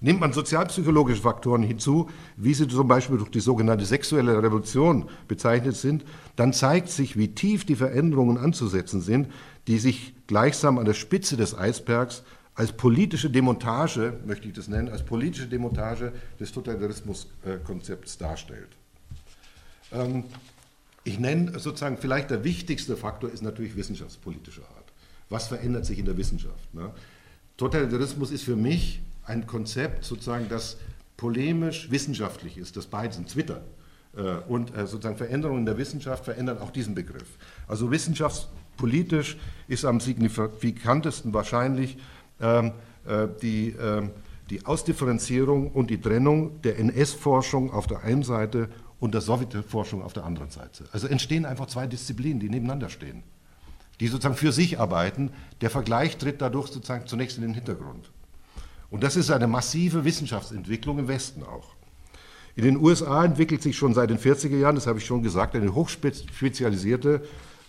Nimmt man sozialpsychologische Faktoren hinzu, wie sie zum Beispiel durch die sogenannte sexuelle Revolution bezeichnet sind, dann zeigt sich, wie tief die Veränderungen anzusetzen sind, die sich gleichsam an der Spitze des Eisbergs als politische Demontage, möchte ich das nennen, als politische Demontage des Totalitarismuskonzepts darstellt. Ähm, ich nenne sozusagen vielleicht der wichtigste Faktor ist natürlich wissenschaftspolitischer Art. Was verändert sich in der Wissenschaft? Ne? Totalitarismus ist für mich ein Konzept, sozusagen, das polemisch wissenschaftlich ist, das beides, Twitter. Äh, und äh, sozusagen Veränderungen in der Wissenschaft verändern auch diesen Begriff. Also wissenschaftspolitisch ist am signifikantesten wahrscheinlich ähm, äh, die, ähm, die Ausdifferenzierung und die Trennung der NS-Forschung auf der einen Seite und der Sowjetforschung auf der anderen Seite. Also entstehen einfach zwei Disziplinen, die nebeneinander stehen, die sozusagen für sich arbeiten. Der Vergleich tritt dadurch sozusagen zunächst in den Hintergrund. Und das ist eine massive Wissenschaftsentwicklung im Westen auch. In den USA entwickelt sich schon seit den 40er Jahren, das habe ich schon gesagt, eine hochspezialisierte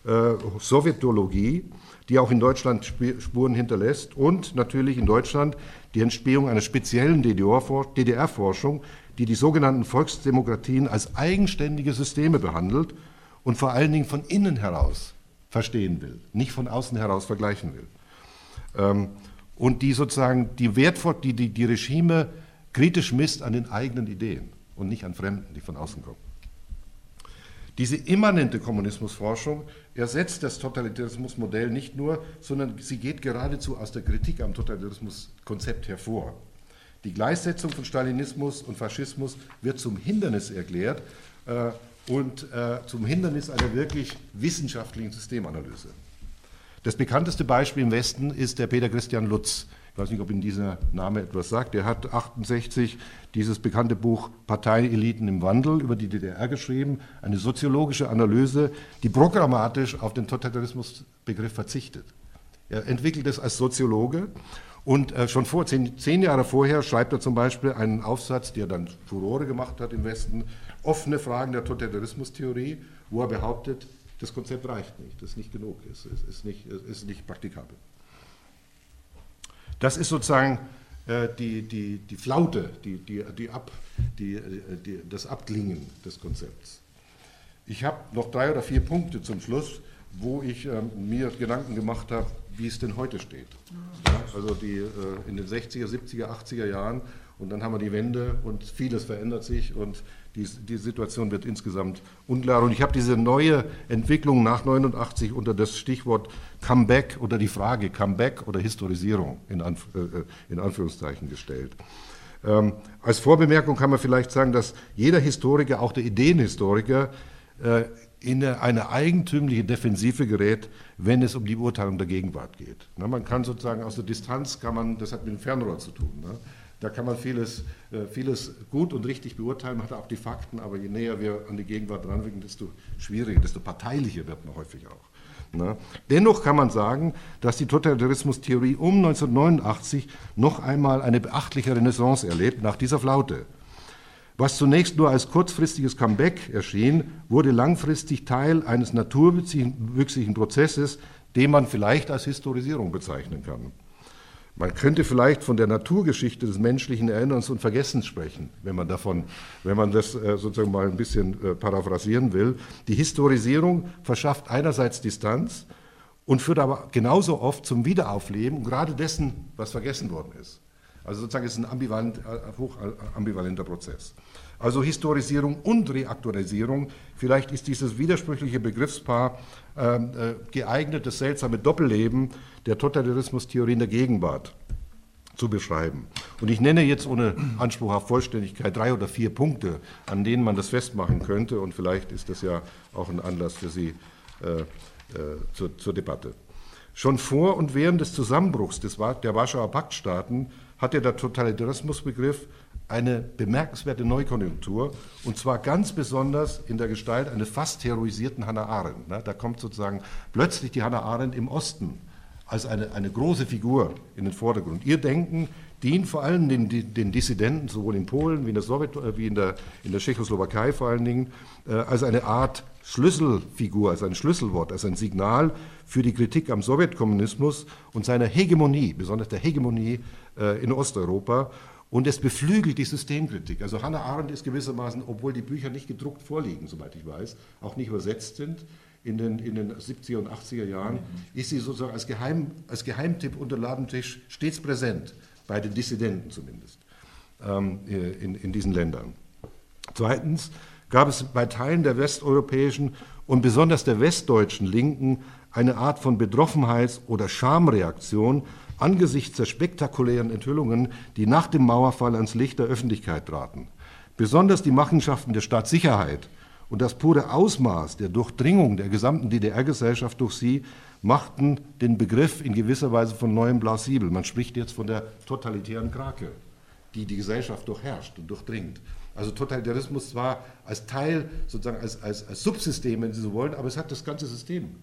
äh, Sowjetologie, die auch in Deutschland Spuren hinterlässt und natürlich in Deutschland die Entstehung einer speziellen DDR-Forschung, die die sogenannten Volksdemokratien als eigenständige Systeme behandelt und vor allen Dingen von innen heraus verstehen will, nicht von außen heraus vergleichen will. Ähm, und die sozusagen die, Wertvoll die, die, die Regime kritisch misst an den eigenen Ideen und nicht an Fremden, die von außen kommen. Diese immanente Kommunismusforschung ersetzt das Totalitarismusmodell nicht nur, sondern sie geht geradezu aus der Kritik am Totalitarismuskonzept hervor. Die Gleichsetzung von Stalinismus und Faschismus wird zum Hindernis erklärt äh, und äh, zum Hindernis einer wirklich wissenschaftlichen Systemanalyse. Das bekannteste Beispiel im Westen ist der Peter Christian Lutz, ich weiß nicht, ob Ihnen dieser Name etwas sagt. Er hat 68 dieses bekannte Buch Parteieliten im Wandel über die DDR geschrieben, eine soziologische Analyse, die programmatisch auf den Totalitarismusbegriff verzichtet. Er entwickelt es als Soziologe und äh, schon vor zehn, zehn Jahre vorher schreibt er zum Beispiel einen Aufsatz, der dann Furore gemacht hat im Westen, offene Fragen der Totalitarismustheorie, wo er behauptet, das Konzept reicht nicht, das ist nicht genug, es ist, ist, nicht, ist nicht praktikabel. Das ist sozusagen äh, die, die, die Flaute, die, die, die Ab, die, die, das Abklingen des Konzepts. Ich habe noch drei oder vier Punkte zum Schluss, wo ich äh, mir Gedanken gemacht habe, wie es denn heute steht. Ja, also die, äh, in den 60er, 70er, 80er Jahren und dann haben wir die Wende und vieles verändert sich und die, die Situation wird insgesamt unklar. Und ich habe diese neue Entwicklung nach 89 unter das Stichwort Comeback oder die Frage Comeback oder Historisierung in, Anf äh, in Anführungszeichen gestellt. Ähm, als Vorbemerkung kann man vielleicht sagen, dass jeder Historiker, auch der Ideenhistoriker, äh, in eine eigentümliche Defensive gerät, wenn es um die Beurteilung der Gegenwart geht. Na, man kann sozusagen aus der Distanz, kann man, das hat mit dem Fernrohr zu tun. Ne? Da kann man vieles, äh, vieles gut und richtig beurteilen, man hat auch die Fakten, aber je näher wir an die Gegenwart ranrücken, desto schwieriger, desto parteilicher wird man häufig auch. Ne? Dennoch kann man sagen, dass die Totalitarismustheorie um 1989 noch einmal eine beachtliche Renaissance erlebt nach dieser Flaute. Was zunächst nur als kurzfristiges Comeback erschien, wurde langfristig Teil eines naturwüchsigen Prozesses, den man vielleicht als Historisierung bezeichnen kann. Man könnte vielleicht von der Naturgeschichte des menschlichen Erinnerns und Vergessens sprechen, wenn man davon, wenn man das äh, sozusagen mal ein bisschen äh, paraphrasieren will. Die Historisierung verschafft einerseits Distanz und führt aber genauso oft zum Wiederaufleben, gerade dessen, was vergessen worden ist. Also sozusagen ist ein ambivalent, äh, hoch ambivalenter Prozess. Also Historisierung und Reaktualisierung. Vielleicht ist dieses widersprüchliche Begriffspaar ähm, äh, geeignet, das seltsame Doppelleben der Totalitarismustheorie in der Gegenwart zu beschreiben. Und ich nenne jetzt ohne Anspruch auf Vollständigkeit drei oder vier Punkte, an denen man das festmachen könnte. Und vielleicht ist das ja auch ein Anlass für Sie äh, äh, zur, zur, Debatte. Schon vor und während des Zusammenbruchs des, der Warschauer Paktstaaten hatte der Totalitarismusbegriff eine bemerkenswerte Neukonjunktur und zwar ganz besonders in der Gestalt eines fast heroisierten Hannah Arendt. Ne? Da kommt sozusagen plötzlich die Hannah Arendt im Osten als eine, eine große Figur in den Vordergrund. Ihr Denken dient vor allem den, den Dissidenten, sowohl in Polen wie in der, Sowjet, äh, wie in der, in der Tschechoslowakei vor allen Dingen, äh, als eine Art Schlüsselfigur, als ein Schlüsselwort, als ein Signal für die Kritik am Sowjetkommunismus und seiner Hegemonie, besonders der Hegemonie äh, in Osteuropa. Und es beflügelt die Systemkritik. Also Hannah Arendt ist gewissermaßen, obwohl die Bücher nicht gedruckt vorliegen, soweit ich weiß, auch nicht übersetzt sind, in den, in den 70er und 80er Jahren, mhm. ist sie sozusagen als, Geheim, als Geheimtipp unter Ladentisch stets präsent, bei den Dissidenten zumindest, ähm, in, in diesen Ländern. Zweitens gab es bei Teilen der westeuropäischen und besonders der westdeutschen Linken eine Art von Betroffenheits- oder Schamreaktion angesichts der spektakulären Enthüllungen, die nach dem Mauerfall ans Licht der Öffentlichkeit traten. Besonders die Machenschaften der Staatssicherheit und das pure Ausmaß der Durchdringung der gesamten DDR-Gesellschaft durch sie machten den Begriff in gewisser Weise von neuem plausibel. Man spricht jetzt von der totalitären Krake, die die Gesellschaft durchherrscht und durchdringt. Also Totalitarismus zwar als Teil, sozusagen als, als, als Subsystem, wenn Sie so wollen, aber es hat das ganze System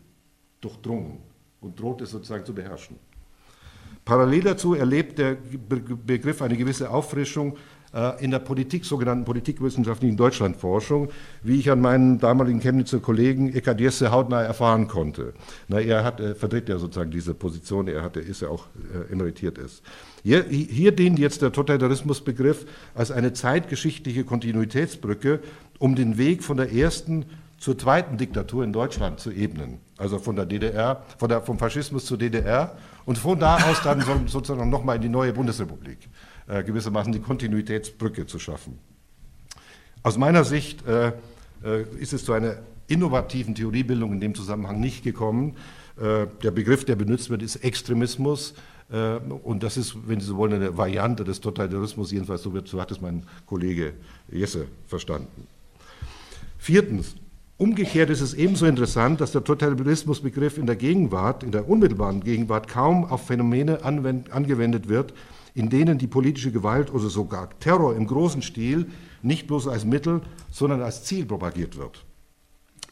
durchdrungen und droht es sozusagen zu beherrschen. Parallel dazu erlebt der Begriff eine gewisse Auffrischung äh, in der Politik, sogenannten politikwissenschaftlichen Deutschlandforschung, wie ich an meinen damaligen Chemnitzer Kollegen Eckhard Jesse hautnah erfahren konnte. Na, er hat, er vertritt ja sozusagen diese Position, er, hat, ist ja auch äh, emeritiert ist. Hier, hier dient jetzt der Totalitarismusbegriff als eine zeitgeschichtliche Kontinuitätsbrücke, um den Weg von der ersten zur zweiten Diktatur in Deutschland zu ebnen. Also von der DDR, von der, vom Faschismus zur DDR und von da aus dann sozusagen nochmal in die neue Bundesrepublik äh, gewissermaßen die Kontinuitätsbrücke zu schaffen. Aus meiner Sicht äh, äh, ist es zu einer innovativen Theoriebildung in dem Zusammenhang nicht gekommen. Äh, der Begriff, der benutzt wird, ist Extremismus. Äh, und das ist, wenn Sie so wollen, eine Variante des Totalitarismus. Jedenfalls so, wird, so hat es mein Kollege Jesse verstanden. Viertens, Umgekehrt ist es ebenso interessant, dass der Totalitarismusbegriff in der Gegenwart, in der unmittelbaren Gegenwart, kaum auf Phänomene angewendet wird, in denen die politische Gewalt oder sogar Terror im großen Stil nicht bloß als Mittel, sondern als Ziel propagiert wird.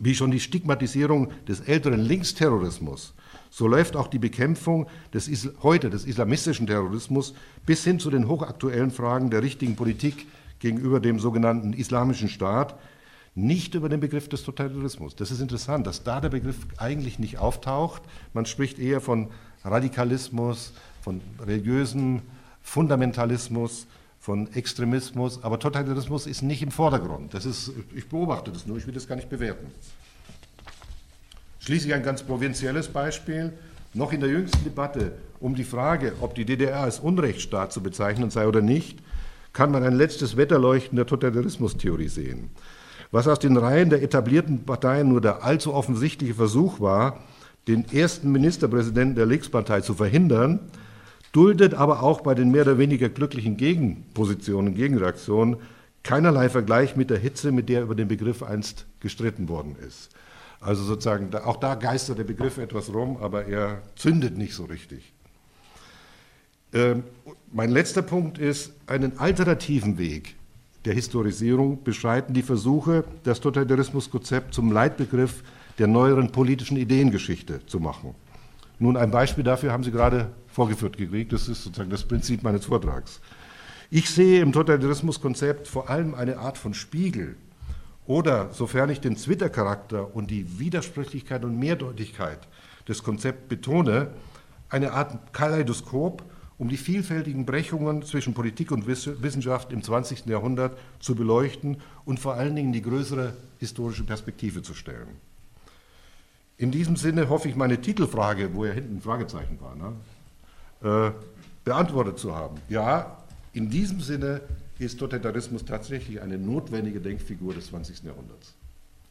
Wie schon die Stigmatisierung des älteren Linksterrorismus, so läuft auch die Bekämpfung des heute des islamistischen Terrorismus bis hin zu den hochaktuellen Fragen der richtigen Politik gegenüber dem sogenannten Islamischen Staat nicht über den Begriff des Totalitarismus. Das ist interessant, dass da der Begriff eigentlich nicht auftaucht. Man spricht eher von Radikalismus, von religiösem Fundamentalismus, von Extremismus, aber Totalitarismus ist nicht im Vordergrund. Das ist, ich beobachte das nur, ich will das gar nicht bewerten. Schließlich ein ganz provinzielles Beispiel. Noch in der jüngsten Debatte um die Frage, ob die DDR als Unrechtsstaat zu bezeichnen sei oder nicht, kann man ein letztes Wetterleuchten der Totalitarismustheorie sehen. Was aus den Reihen der etablierten Parteien nur der allzu offensichtliche Versuch war, den ersten Ministerpräsidenten der Linkspartei zu verhindern, duldet aber auch bei den mehr oder weniger glücklichen Gegenpositionen, Gegenreaktionen keinerlei Vergleich mit der Hitze, mit der über den Begriff einst gestritten worden ist. Also sozusagen, auch da geistert der Begriff etwas rum, aber er zündet nicht so richtig. Ähm, mein letzter Punkt ist, einen alternativen Weg der Historisierung beschreiten die Versuche, das Totalitarismuskonzept zum Leitbegriff der neueren politischen Ideengeschichte zu machen. Nun, ein Beispiel dafür haben Sie gerade vorgeführt gekriegt. Das ist sozusagen das Prinzip meines Vortrags. Ich sehe im Totalitarismuskonzept vor allem eine Art von Spiegel oder, sofern ich den Twitter-Charakter und die Widersprüchlichkeit und Mehrdeutigkeit des Konzepts betone, eine Art Kaleidoskop, um die vielfältigen Brechungen zwischen Politik und Wissenschaft im 20. Jahrhundert zu beleuchten und vor allen Dingen die größere historische Perspektive zu stellen. In diesem Sinne hoffe ich, meine Titelfrage, wo ja hinten ein Fragezeichen war, ne, äh, beantwortet zu haben. Ja, in diesem Sinne ist Totalitarismus tatsächlich eine notwendige Denkfigur des 20. Jahrhunderts.